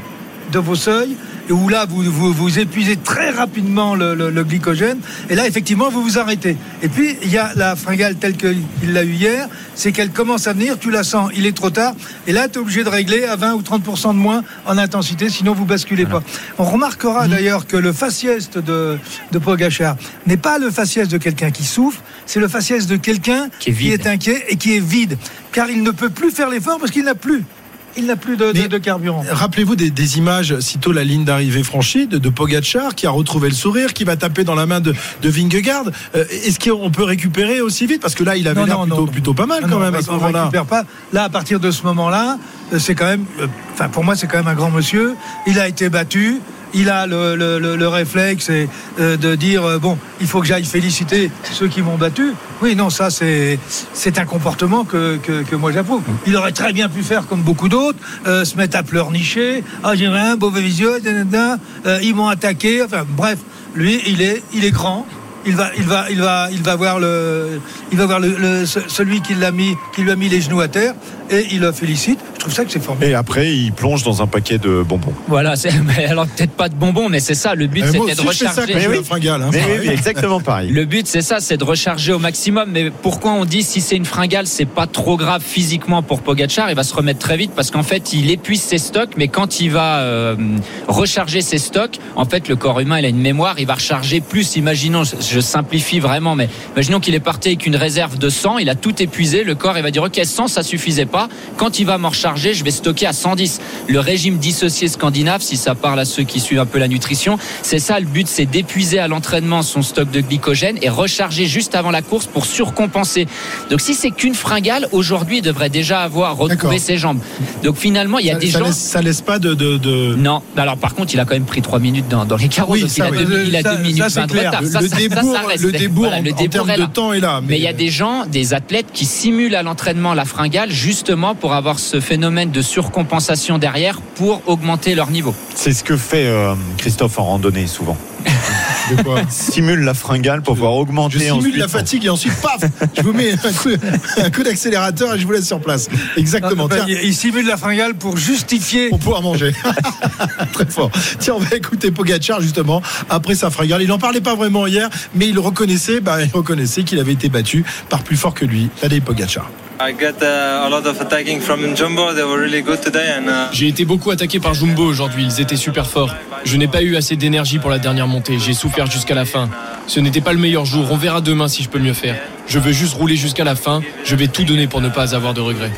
de vos seuils, où là, vous, vous, vous épuisez très rapidement le, le- le glycogène, et là, effectivement, vous vous arrêtez. Et puis, il y a la fringale telle qu'il l'a eu hier, c'est qu'elle commence à venir, tu la sens, il est trop tard, et là, tu es obligé de régler à 20 ou 30% de moins en intensité, sinon vous basculez pas. On remarquera d'ailleurs que le faciès de, de Pogachar n'est pas le faciès de quelqu'un qui souffre, c'est le faciès de quelqu'un Qui est vide. inquiet et qui est vide, car il ne peut plus faire l'effort parce qu'il n'a plus, il n'a plus de, de- Mais- de carburant. Rappelez-vous des, des images, sitôt la ligne d'arrivée franchie, de, de Pogacar qui a retrouvé le sourire, qui va taper dans la main de, de Vingegaard. Euh, Est-ce qu'on peut récupérer aussi vite? Parce que là, il avait l'air plutôt, plutôt pas mal quand non, même à on ce on moment-là. récupère pas. Là, à partir de ce moment-là, euh, c'est quand même, euh, enfin pour moi, c'est quand même un grand monsieur. Il a été battu. Il a le, le- le- le réflexe euh, de dire euh, bon, il faut que j'aille féliciter ceux qui m'ont battu. Oui, non, ça c'est c'est un comportement que, que, que moi j'approuve. Il aurait très bien pu faire comme beaucoup d'autres, euh, se mettre à pleurnicher. Ah, j'ai un mauvais euh, ils m'ont attaqué. Enfin, bref, lui, il est il est grand. Il va, il va, il va, il va voir le, il va voir le, le- ce- celui qui l'a mis, qui lui a mis les genoux à terre et il le félicite. Je trouve ça que c'est formidable. Et après, il plonge dans un paquet de bonbons. voilà alors peut-être pas de bonbons mais c'est ça le but c'était de ça recharger oui. fringale. hein. Mais oui, oui, exactement pareil. Le but, c'est ça, c'est de recharger au maximum. Mais pourquoi on dit si c'est une fringale, c'est pas trop grave physiquement pour Pogachar Il va se remettre très vite parce qu'en fait, il épuise ses stocks. Mais quand il va euh, recharger ses stocks, en fait, le corps humain, il a une mémoire. Il va recharger plus. Imaginons, je, je simplifie vraiment, mais imaginons qu'il est parti avec une réserve de 100. Il a tout épuisé. Le corps, il va dire OK, 100, ça suffisait pas. Quand il va m'en recharger, je vais stocker à 110. Le régime dissocié scandinave, si ça parle à ceux qui suivent un peu la nutrition, c'est ça le but, c'est d'épuiser à l'entraînement son stock de glycogène et recharger juste avant la course pour surcompenser. Donc si c'est qu'une fringale, aujourd'hui, il devrait déjà avoir retrouvé ses jambes. Donc finalement, il y a Ça, des ça gens. laisse, ça laisse pas de. de, de- Non, alors par contre, il a quand même pris 3 minutes dans, dans les carreaux. Oui, donc ça, il a oui. 2 il a Ça- deux minutes ça, c'est 20 de clair. retard. Le, débours, le débours Voilà, en, le en débours termes de là. temps est là. Mais il y a des gens, des athlètes qui simulent à l'entraînement la fringale justement pour avoir ce phénomène de surcompensation derrière pour augmenter leur niveau. C'est ce que fait euh, Christophe en randonnée souvent. De quoi Simule la fringale pour pouvoir augmenter Je simule ensuite. la fatigue et ensuite, paf, je vous mets un coup, un coup d'accélérateur et je vous laisse sur place. Exactement. Non, bah, il, il simule la fringale pour justifier. pour pouvoir manger. Très fort. Tiens, on va écouter Pogacar justement après sa fringale. Il n'en parlait pas vraiment hier, mais il reconnaissait, bah, il reconnaissait qu'il avait été battu par plus fort que lui. Tadej Pogacar. I got a lot of attacking from Jumbo. They were really good today, and J'ai été beaucoup attaqué par Jumbo aujourd'hui, ils étaient super forts. Je n'ai pas eu assez d'énergie pour la dernière montée, j'ai souffert jusqu'à la fin. Ce n'était pas le meilleur jour, on verra demain si je peux mieux faire. Je veux juste rouler jusqu'à la fin, je vais tout donner pour ne pas avoir de regrets.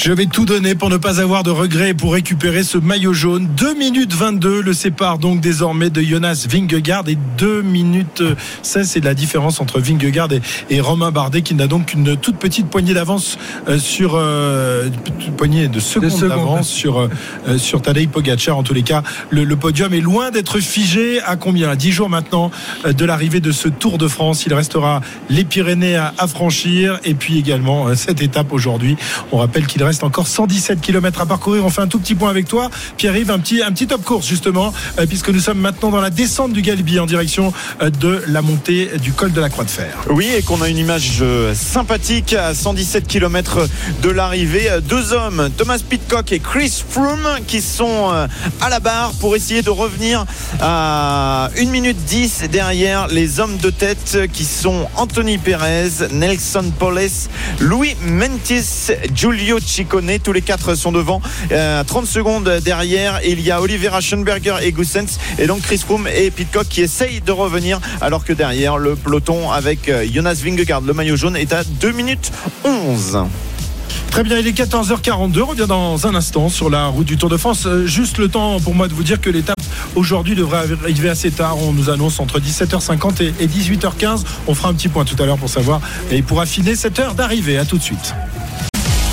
Je vais tout donner pour ne pas avoir de regrets et pour récupérer ce maillot jaune. 2 minutes 22 le sépare donc désormais de Jonas Vingegaard et 2 minutes 16. C'est la différence entre Vingegaard et, et Romain Bardet qui n'a donc qu'une toute petite poignée d'avance euh, sur euh, une poignée de secondes secondes. d'avance sur euh, euh, sur Tadej Pogacar. En tous les cas, le, le podium est loin d'être figé. À combien? À 10 jours maintenant euh, de l'arrivée de ce Tour de France. Il restera les Pyrénées à, à franchir et puis également cette étape aujourd'hui. On rappelle qu'il reste encore 117 km à parcourir. On fait un tout petit point avec toi, Pierre-Yves, un petit un petit top course justement, euh, puisque nous sommes maintenant dans la descente du Galibier en direction euh, de la montée du col de la Croix de Fer. Oui, et qu'on a une image euh, sympathique à 117 km de l'arrivée. Deux hommes, Thomas Pitcock et Chris Froome, qui sont à la barre pour essayer de revenir à 1 minute 10 derrière les hommes de tête qui sont Anthony Perez, Nelson Poles, Louis Mentis, Giulio Tous les quatre sont devant. Euh, 30 secondes derrière, il y a Oliveira Schoenberger et Goussens. Et donc Chris Froome et Pitcock qui essayent de revenir, alors que derrière, le peloton avec euh, Jonas Vingegaard, le maillot jaune, est à 2 minutes 11. Très bien, il est 14h42. On revient dans un instant sur la route du Tour de France. Euh, Juste le temps pour moi de vous dire que l'étape aujourd'hui devrait arriver assez tard. On nous annonce entre 17h50 et et 18h15. On fera un petit point tout à l'heure pour savoir et pour affiner cette heure d'arrivée. À tout de suite.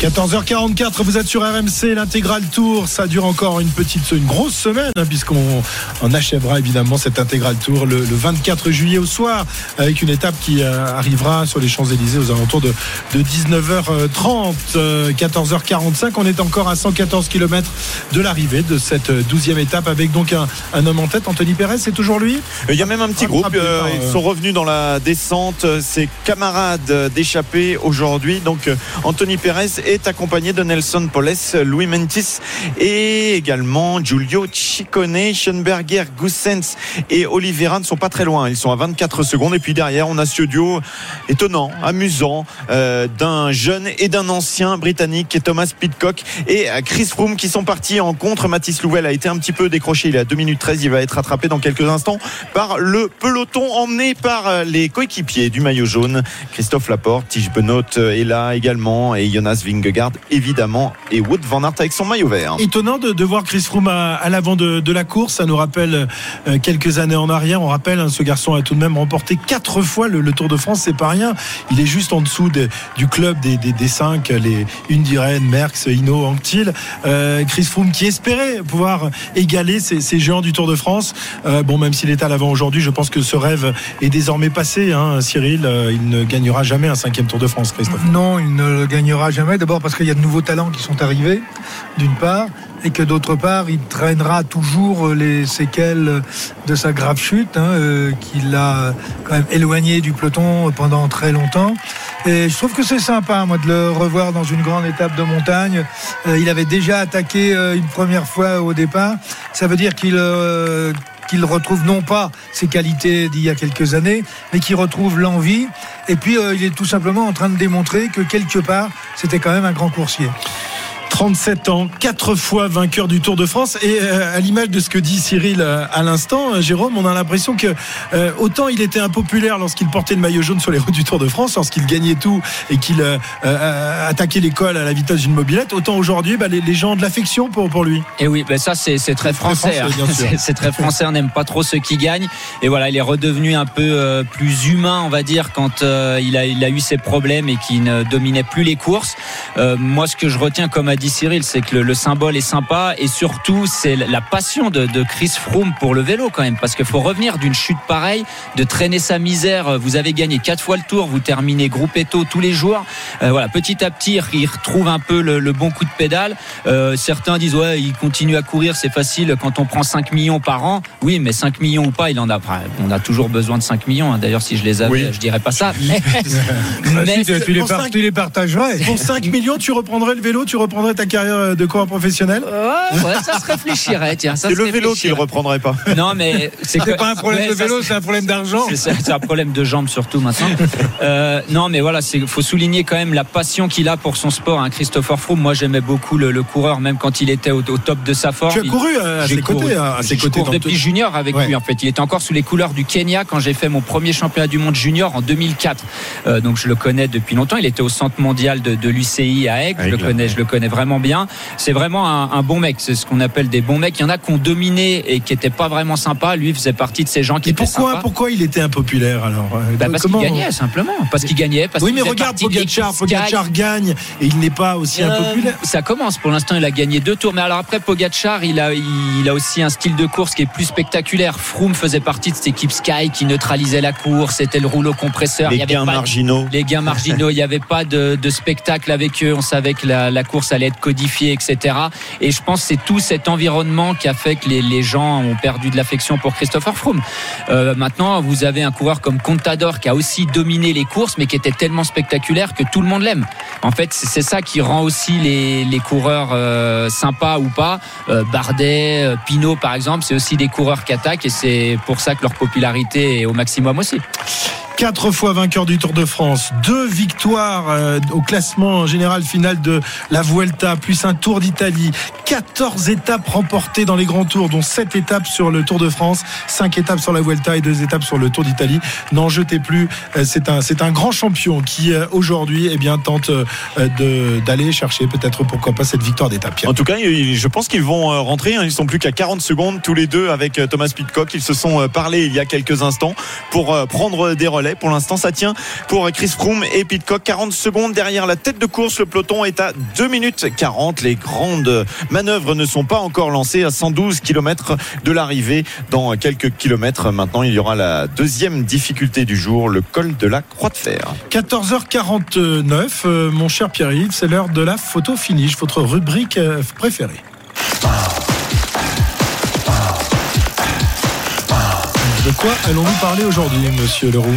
14h44, vous êtes sur RMC, l'intégral tour. Ça dure encore une petite, une grosse semaine, hein, puisqu'on on achèvera évidemment cet intégral tour le, le 24 juillet au soir, avec une étape qui euh, arrivera sur les Champs-Élysées aux alentours de, de 19h30. Euh, 14h45, on est encore à 114 km de l'arrivée de cette 12e étape, avec donc un, un homme en tête, Anthony Perez, c'est toujours lui? Il y a même un petit groupe. Euh, par, ils euh, sont revenus dans la descente. Ses camarades d'échappée aujourd'hui. Donc euh, Anthony Perez est accompagné de Nelson Poles, Louis Mentis et également Giulio Ciccone, Schoenberger, Goussens et Oliveira ne sont pas très loin. Ils sont à 24 secondes. Et puis derrière, on a ce duo étonnant, amusant euh, d'un jeune et d'un ancien britannique, Thomas Pitcock et euh, Chris Froome qui sont partis en contre. Mathis Louvel a été un petit peu décroché. Il est à 2 minutes 13. Il va être rattrapé dans quelques instants par le peloton emmené par euh, les coéquipiers du maillot jaune. Christophe Laporte, Tige Benoît est là également et Jonas Vingegaard évidemment et Wood Van Aert avec son maillot vert. Étonnant de, de voir Chris Froome à, à l'avant de, de la course. Ça nous rappelle euh, quelques années en arrière. On rappelle, hein, ce garçon a tout de même remporté quatre fois le, le Tour de France. C'est pas rien. Il est juste en dessous de- du club des, des, des cinq, les Undiren, Merckx, Hino, Anctil. Euh, Chris Froome qui espérait pouvoir égaler ces, ces géants du Tour de France. Euh, bon, même s'il est à l'avant aujourd'hui, je pense que ce rêve est désormais passé. Hein, Cyril, Euh, il ne gagnera jamais un cinquième Tour de France, Christophe. Non, il ne le gagnera jamais. D'abord parce qu'il y a de nouveaux talents qui sont arrivés, d'une part, et que d'autre part, il traînera toujours les séquelles de sa grave chute, hein, euh, qui l'a quand même éloigné du peloton pendant très longtemps. Et je trouve que c'est sympa, moi, de le revoir dans une grande étape de montagne. Euh, il avait déjà attaqué euh, une première fois au départ. Ça veut dire qu'il euh, qu'il retrouve non pas ses qualités d'il y a quelques années, mais qu'il retrouve l'envie. Et puis, euh, il est tout simplement en train de démontrer que quelque part, c'était quand même un grand coursier. 37 ans, quatre fois vainqueur du Tour de France. Et euh, à l'image de ce que dit Cyril euh, à l'instant, euh, Jérôme, on a l'impression que autant il était impopulaire lorsqu'il portait le maillot jaune sur les routes du Tour de France, lorsqu'il gagnait tout et qu'il attaquait l'école à la vitesse d'une mobilette, autant aujourd'hui, bah, les, les gens ont de l'affection pour, pour lui. Et oui, ben ça c'est très français. hein. C'est- très français. On n'aime pas trop ceux qui gagnent. Et voilà, il est redevenu un peu plus humain, on va dire, quand il a il a eu ses problèmes et qu'il ne dominait plus les courses. Moi, ce que je retiens, comme a dit Cyril, c'est que le, le symbole est sympa et surtout c'est la passion de, de Chris Froome pour le vélo quand même, parce qu'il faut revenir d'une chute pareille, de traîner sa misère. Vous avez gagné quatre fois le Tour, vous terminez Gruppetto tous les jours. Euh, voilà, petit à petit, il retrouve un peu le, le bon coup de pédale. Euh, certains disent ouais, il continue à courir, c'est facile quand on prend 5 millions par an. Oui, mais 5 millions ou pas, il en a. on a toujours besoin de 5 millions. hein. D'ailleurs, si je les avais, Oui. je dirais pas ça. Mais, Ah, mais si, tu, les par- tu les partagerais. Pour 5 millions, tu reprendrais le vélo, tu reprendrais ta carrière de coureur professionnel Ouais, ouais, ça se réfléchirait, tiens. C'est le vélo qui le réfléchirait. reprendrait pas. Non, mais c'est pas un problème Ouais, de vélo, c'est un problème d'argent. C'est un problème de jambes surtout maintenant. Euh, non, mais voilà, il faut souligner quand même la passion qu'il a pour son sport. Hein. Christopher Froome, moi j'aimais beaucoup le, le coureur, même quand il était au, au top de sa forme. Tu as couru euh, à j'ai ses côtés, couru. à ses côtés. depuis tout- junior avec Ouais. lui en fait. Il était encore sous les couleurs du Kenya quand j'ai fait mon premier championnat du monde junior en 2004. Euh, donc je le connais depuis longtemps. Il était au centre mondial de, de l'UCI à Aix. Je le Aigle. connais, je le connais vraiment bien. C'est vraiment un, un bon mec. C'est ce qu'on appelle des bons mecs. Il y en a qui ont dominé et qui n'étaient pas vraiment sympas. Lui faisait partie de ces gens qui Et étaient pourquoi, sympas. pourquoi il était impopulaire alors euh, Bah, parce qu'il gagnait simplement. Parce qu'il gagnait. Parce Oui, mais regarde Pogacar. Pogacar gagne et il n'est pas aussi Euh, impopulaire. Ça commence. Pour l'instant, il a gagné deux tours. Mais alors après, Pogacar, il a, il a aussi un style de course qui est plus spectaculaire. Froome faisait partie de cette équipe Sky qui neutralisait la course. C'était le rouleau compresseur. il Les y avait gains pas de- marginaux. les gains marginaux, il n'y avait pas de, de spectacle avec eux. On savait que la, la course allait être codifiée, etc. Et je pense que c'est tout cet environnement qui a fait que les, les gens ont perdu de l'affection pour Christopher Froome. Euh, maintenant, vous avez un coureur comme Contador qui a aussi dominé les courses, mais qui était tellement spectaculaire que tout le monde l'aime. En fait, c'est ça qui rend aussi les, les coureurs euh, sympas ou pas. Euh, Bardet, Pinot, par exemple, c'est aussi des coureurs qui attaquent et c'est pour ça que leur popularité est au maximum aussi. Quatre fois vainqueur du Tour de France, deux victoires euh, au classement général final de la Vuelta, plus un Tour d'Italie, 14 étapes remportées dans les grands tours, dont 7 étapes sur le Tour de France, 5 étapes sur la Vuelta et 2 étapes sur le Tour d'Italie. N'en jetez plus, euh, c'est un, c'est un grand champion qui euh, aujourd'hui eh bien, tente d'aller chercher peut-être pourquoi pas cette victoire d'étape. En tout cas, je pense qu'ils vont rentrer. hein. Ils sont plus qu'à 40 secondes tous les deux avec Thomas Pitcock. Ils se sont parlé il y a quelques instants pour prendre des relais. Pour l'instant, ça tient pour Chris Froome et Pitcock. 40 secondes derrière la tête de course. Le peloton est à 2 minutes 40. Les grandes manœuvres ne sont pas encore lancées à 112 km de l'arrivée. Dans quelques kilomètres maintenant, il y aura la deuxième difficulté du jour, le col de la Croix de Fer. 14h49, euh, mon cher Pierre-Yves, c'est l'heure de la photo finish, votre rubrique euh, préférée. De quoi allons-nous parler aujourd'hui, monsieur Leroux?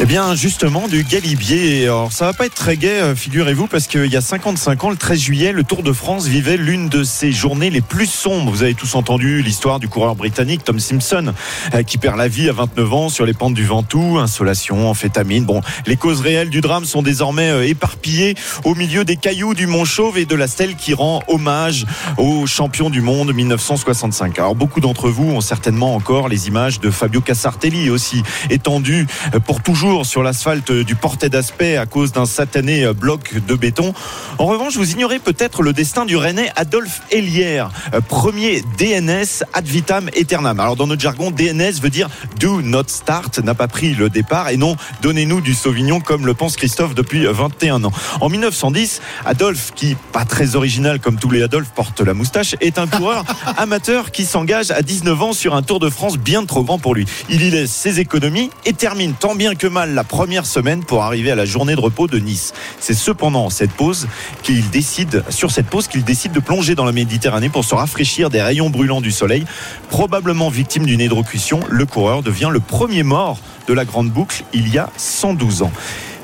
Eh bien, justement, du Galibier. Alors, ça va pas être très gai, euh, figurez-vous, parce qu'il y a 55 ans, le 13 juillet, le Tour de France vivait l'une de ses journées les plus sombres. Vous avez tous entendu l'histoire du coureur britannique Tom Simpson, euh, qui perd la vie à 29 ans sur les pentes du Ventoux, insolation, amphétamine. Bon, les causes réelles du drame sont désormais euh, éparpillées au milieu des cailloux du Mont Chauve et de la stèle qui rend hommage au champion du monde 1965. Alors, beaucoup d'entre vous ont certainement encore les images de Fabio Casartelli aussi étendu pour toujours sur l'asphalte du portet d'aspect à cause d'un satané bloc de béton. En revanche, vous ignorez peut-être le destin du Rennais Adolphe Hélière, premier DNS ad vitam aeternam. Alors dans notre jargon, DNS veut dire do not start, n'a pas pris le départ et non donnez-nous du Sauvignon comme le pense Christophe depuis 21 ans. En 1910, Adolphe, qui pas très original comme tous les Adolphe porte la moustache, est un coureur amateur qui s'engage à 19 ans sur un Tour de France bien trop grand pour lui. Il y laisse ses économies et termine tant bien que mal la première semaine pour arriver à la journée de repos de Nice. C'est cependant cette pause qu'il décide, sur cette pause qu'il décide de plonger dans la Méditerranée pour se rafraîchir des rayons brûlants du soleil. Probablement victime d'une hydrocution, le coureur devient le premier mort de la grande boucle il y a 112 ans.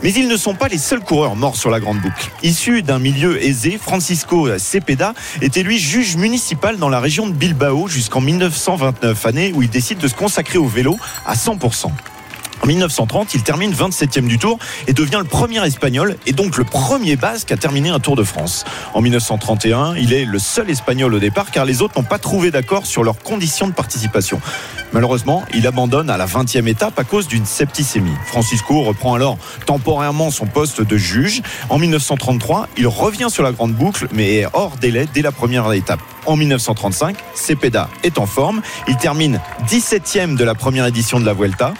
Mais ils ne sont pas les seuls coureurs morts sur la Grande Boucle. Issu d'un milieu aisé, Francisco Cepeda était lui juge municipal dans la région de Bilbao jusqu'en 1929, année où il décide de se consacrer au vélo à 100%. En 1930, il termine 27e du Tour et devient le premier Espagnol et donc le premier Basque à terminer un Tour de France. En 1931, il est le seul Espagnol au départ car les autres n'ont pas trouvé d'accord sur leurs conditions de participation. Malheureusement, il abandonne à la 20e étape à cause d'une septicémie. Francisco reprend alors temporairement son poste de juge. En 1933, il revient sur la grande boucle mais est hors délai dès la première étape. En 1935, Cepeda est en forme. Il termine 17e de la première édition de la Vuelta.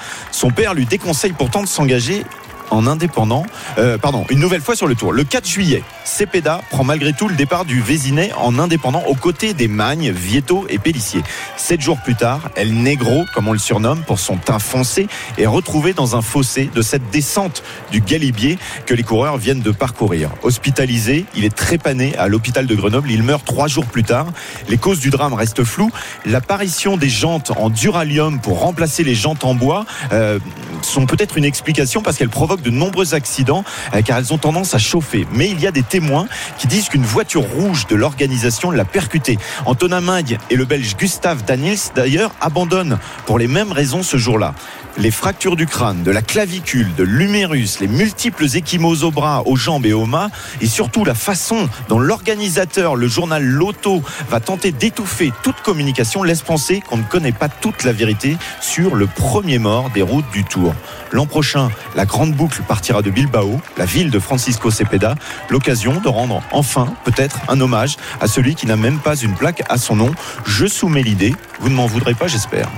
Lui déconseille pourtant de s'engager en indépendant, euh, pardon, une nouvelle fois sur le tour. Le 4 juillet, Cepeda prend malgré tout le départ du Vésinet en indépendant aux côtés des Magnes, Vieto et Pellissier. Sept jours plus tard, El Negro, comme on le surnomme, pour son teint foncé, est retrouvé dans un fossé de cette descente du Galibier que les coureurs viennent de parcourir. Hospitalisé, il est trépané à l'hôpital de Grenoble. Il meurt trois jours plus tard. Les causes du drame restent floues. L'apparition des jantes en duralium pour remplacer les jantes en bois euh, sont peut-être une explication parce qu'elles provoquent de nombreux accidents euh, car elles ont tendance à chauffer. Mais il y a des témoins qui disent qu'une voiture rouge de l'organisation l'a percuté. Antonin Magne et le Belge Gustave Daniels d'ailleurs abandonnent pour les mêmes raisons ce jour-là. Les fractures du crâne, de la clavicule, de l'humérus, les multiples échymoses aux bras, aux jambes et aux mains, et surtout la façon dont l'organisateur, le journal Loto, va tenter d'étouffer toute communication laisse penser qu'on ne connaît pas toute la vérité sur le premier mort des routes du Tour. L'an prochain, la grande boucle partira de Bilbao, la ville de Francisco Cepeda, l'occasion de rendre enfin peut-être un hommage à celui qui n'a même pas une plaque à son nom. Je soumets l'idée, vous ne m'en voudrez pas j'espère.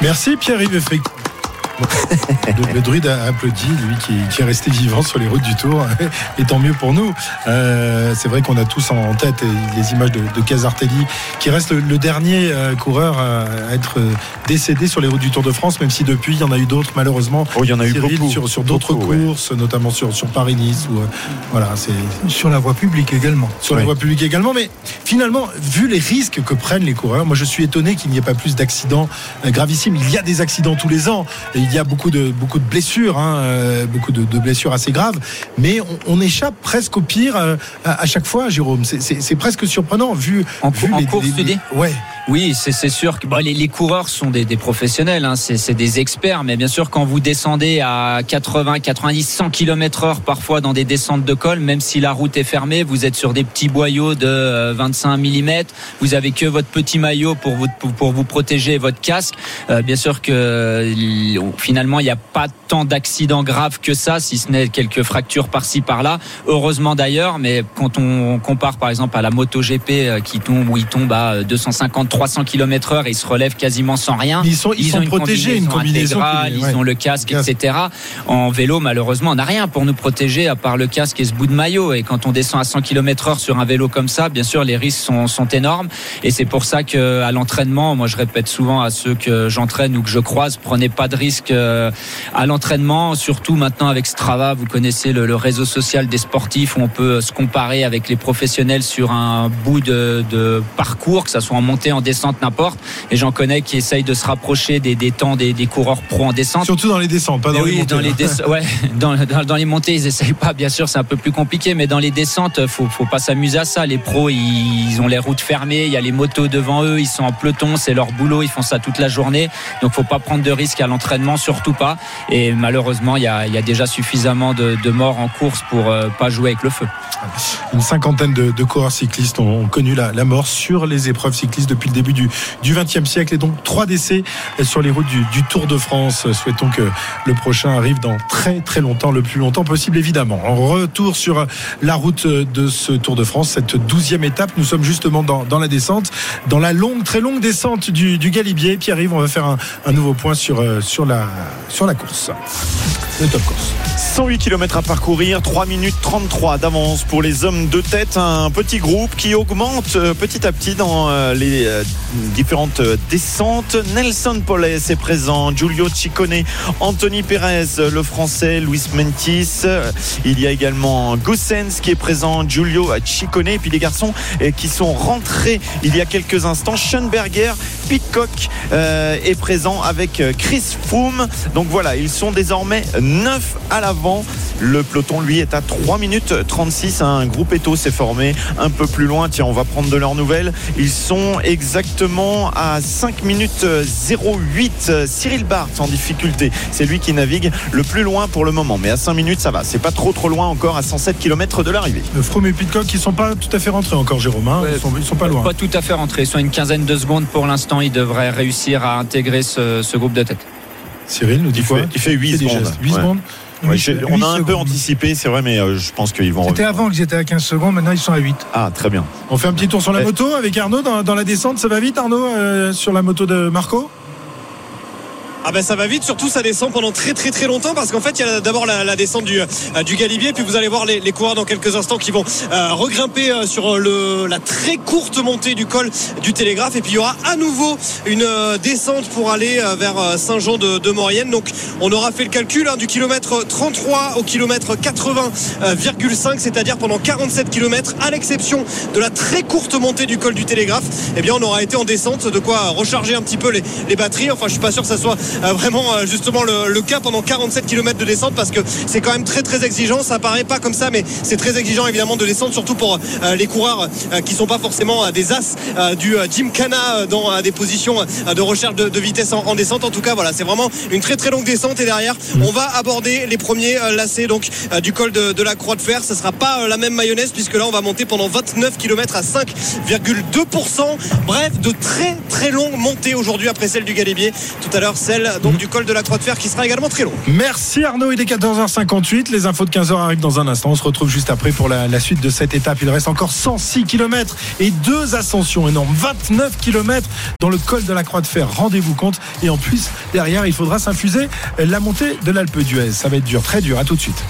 Merci Pierre-Yves. Le, le, druide a applaudi, lui qui, qui, est resté vivant sur les routes du Tour, et tant mieux pour nous. Euh, c'est vrai qu'on a tous en tête les images de, de Casartelli, qui reste le, le dernier euh, coureur à être décédé sur les routes du Tour de France, même si depuis il y en a eu d'autres malheureusement. Oh, il y en a eu beaucoup. sur, sur d'autres courses, ouais. notamment sur, sur Paris-Nice. Ou, euh, voilà, c'est sur la voie publique également. Sur ouais. la voie publique également, mais finalement, vu les risques que prennent les coureurs, moi je suis étonné qu'il n'y ait pas plus d'accidents euh, gravissimes. Il y a des accidents tous les ans. Et il y a beaucoup de, beaucoup de blessures, hein, euh, beaucoup de, de, blessures assez graves, mais on, on échappe presque au pire euh, à, à, chaque fois, Jérôme. C'est presque surprenant vu. En, vu en les, course, Ouais. Oui, c'est sûr que les, les, coureurs sont des, des professionnels, hein, c'est des experts, mais bien sûr quand vous descendez à 80, 90, 100 km heure parfois dans des descentes de col, même si la route est fermée, vous êtes sur des petits boyaux de 25 mm, vous avez que votre petit maillot pour vous, pour, vous protéger votre casque. Euh, bien sûr que euh, finalement il n'y a pas tant d'accidents graves que ça, si ce n'est quelques fractures par-ci par-là. Heureusement d'ailleurs, mais quand on compare par exemple à la MotoGP euh, qui tombe où il tombe à 250 300 km heure et ils se relèvent quasiment sans rien. Ils sont, ils, ils sont ont une protégés, combinaison une combinaison intégrale, ouais. ils ont le casque, etc. En vélo, malheureusement, on n'a rien pour nous protéger à part le casque et ce bout de maillot. Et quand on descend à 100 km heure sur un vélo comme ça, bien sûr, les risques sont, sont énormes. Et c'est pour ça que à l'entraînement, moi je répète souvent à ceux que j'entraîne ou que je croise, prenez pas de risques euh, à l'entraînement, surtout maintenant avec Strava, vous connaissez le, le, réseau social des sportifs où on peut se comparer avec les professionnels sur un bout de, de parcours, que ça soit en montée, en descente, n'importe. Et j'en connais qui essayent de se rapprocher des, des temps des, des, coureurs pro en descente. Surtout dans les descentes, pas dans oui, les montées. Dans les, ouais, dans, dans, dans, les montées, ils essayent pas, bien sûr, c'est un peu plus compliqué, mais dans les descentes, faut, faut pas s'amuser à ça. Les pros, ils, ils, ont les routes fermées, il y a les motos devant eux, ils sont en peloton, c'est leur boulot, ils font ça toute la journée. Donc faut pas prendre de risques à l'entraînement, surtout pas. Et malheureusement, il y a, il y a déjà suffisamment de, de, morts en course pour euh, pas jouer avec le feu. Une cinquantaine de, de coureurs cyclistes ont, ont connu la, la, mort sur les épreuves cyclistes depuis le début du, du 20e siècle et donc trois décès sur les routes du, Tour de France. Souhaitons que le prochain arrive dans très très longtemps, le plus longtemps possible évidemment. En retour sur la route de ce Tour de France, cette douzième étape, nous sommes justement dans, la descente, dans la longue, très longue descente du, du Galibier. Pierre-Yves, on va faire un, nouveau point sur, sur, la, sur la course. Le top course. 108 km à parcourir, 3 minutes 33 d'avance pour les hommes de tête. Un petit groupe qui augmente petit à petit dans les différentes descentes. Nelson Poles est présent, Giulio Ciccone, Anthony Perez, le français, Luis Mentis. Il y a également Gossens qui est présent, Giulio Ciccone. Et puis les garçons qui sont rentrés il y a quelques instants. Schoenberger, Pitcock euh, est présent avec Chris Froome. Donc voilà, ils sont désormais 9 à l'avant. Le peloton, lui, est à 3 minutes 36. Un groupe Eto s'est formé un peu plus loin. Tiens, on va prendre de leurs nouvelles. Ils sont exactement à 5 minutes 08. Cyril Barthes en difficulté. C'est lui qui navigue le plus loin pour le moment. Mais à 5 minutes, ça va. C'est pas trop trop loin encore à 107 km de l'arrivée. Froome et Pitcock, ils sont pas tout à fait rentrés encore, Jérôme. Hein ouais, ils, sont, ils, sont, pas loin. Pas tout à fait rentrés. Ils sont à une quinzaine de secondes pour l'instant. Ils devraient réussir à intégrer ce, ce, groupe de tête. Cyril nous dit il quoi fait, Il fait 8 secondes. 8 ouais. secondes Ouais, on a un secondes. peu anticipé, c'est vrai, mais euh, je pense qu'ils vont. C'était avant qu'ils étaient à 15 secondes, maintenant ils sont à 8. Ah, très bien. On fait un petit tour sur la moto avec Arnaud dans, dans la descente. Ça va vite, Arnaud, euh, sur la moto de Marco? Ah ben ça va vite, surtout ça descend pendant très très très longtemps parce qu'en fait il y a d'abord la, la, descente du, euh, du Galibier puis vous allez voir les, les, coureurs dans quelques instants qui vont euh, regrimper euh, sur le, la très courte montée du col du Télégraphe. Et puis il y aura à nouveau une euh, descente pour aller euh, vers Saint-Jean de, de, Maurienne. Donc on aura fait le calcul hein, du kilomètre 33 au kilomètre 80,5 c'est-à-dire pendant 47 km à l'exception de la très courte montée du col du Télégraphe eh bien on aura été en descente de quoi recharger un petit peu les, les batteries. Enfin je suis pas sûr que ça soit euh, vraiment euh, justement le, le cas pendant 47 km de descente parce que c'est quand même très très exigeant. Ça paraît pas comme ça, mais c'est très exigeant évidemment de descendre, surtout pour euh, les coureurs euh, qui sont pas forcément euh, des as euh, du euh, Gymkhana euh, dans euh, des positions euh, de recherche de, vitesse en, en descente. En tout cas, voilà, c'est vraiment une très très longue descente et derrière, on va aborder les premiers euh, lacets donc euh, du col de, de la Croix de Fer. Ce sera pas euh, la même mayonnaise puisque là, on va monter pendant 29 km à 5,2%. Bref, de très très longues montées aujourd'hui après celle du Galibier. Tout à l'heure, celle donc du col de la Croix de Fer qui sera également très longue. Merci Arnaud, il est 14h58. Les infos de 15h arrivent dans un instant. On se retrouve juste après pour la, la suite de cette étape. Il reste encore 106 km et deux ascensions énormes. 29 km dans le col de la Croix de Fer. Rendez-vous compte. Et en plus, derrière, il faudra s'infuser la montée de l'Alpe d'Huez. Ça va être dur, très dur. À tout de suite.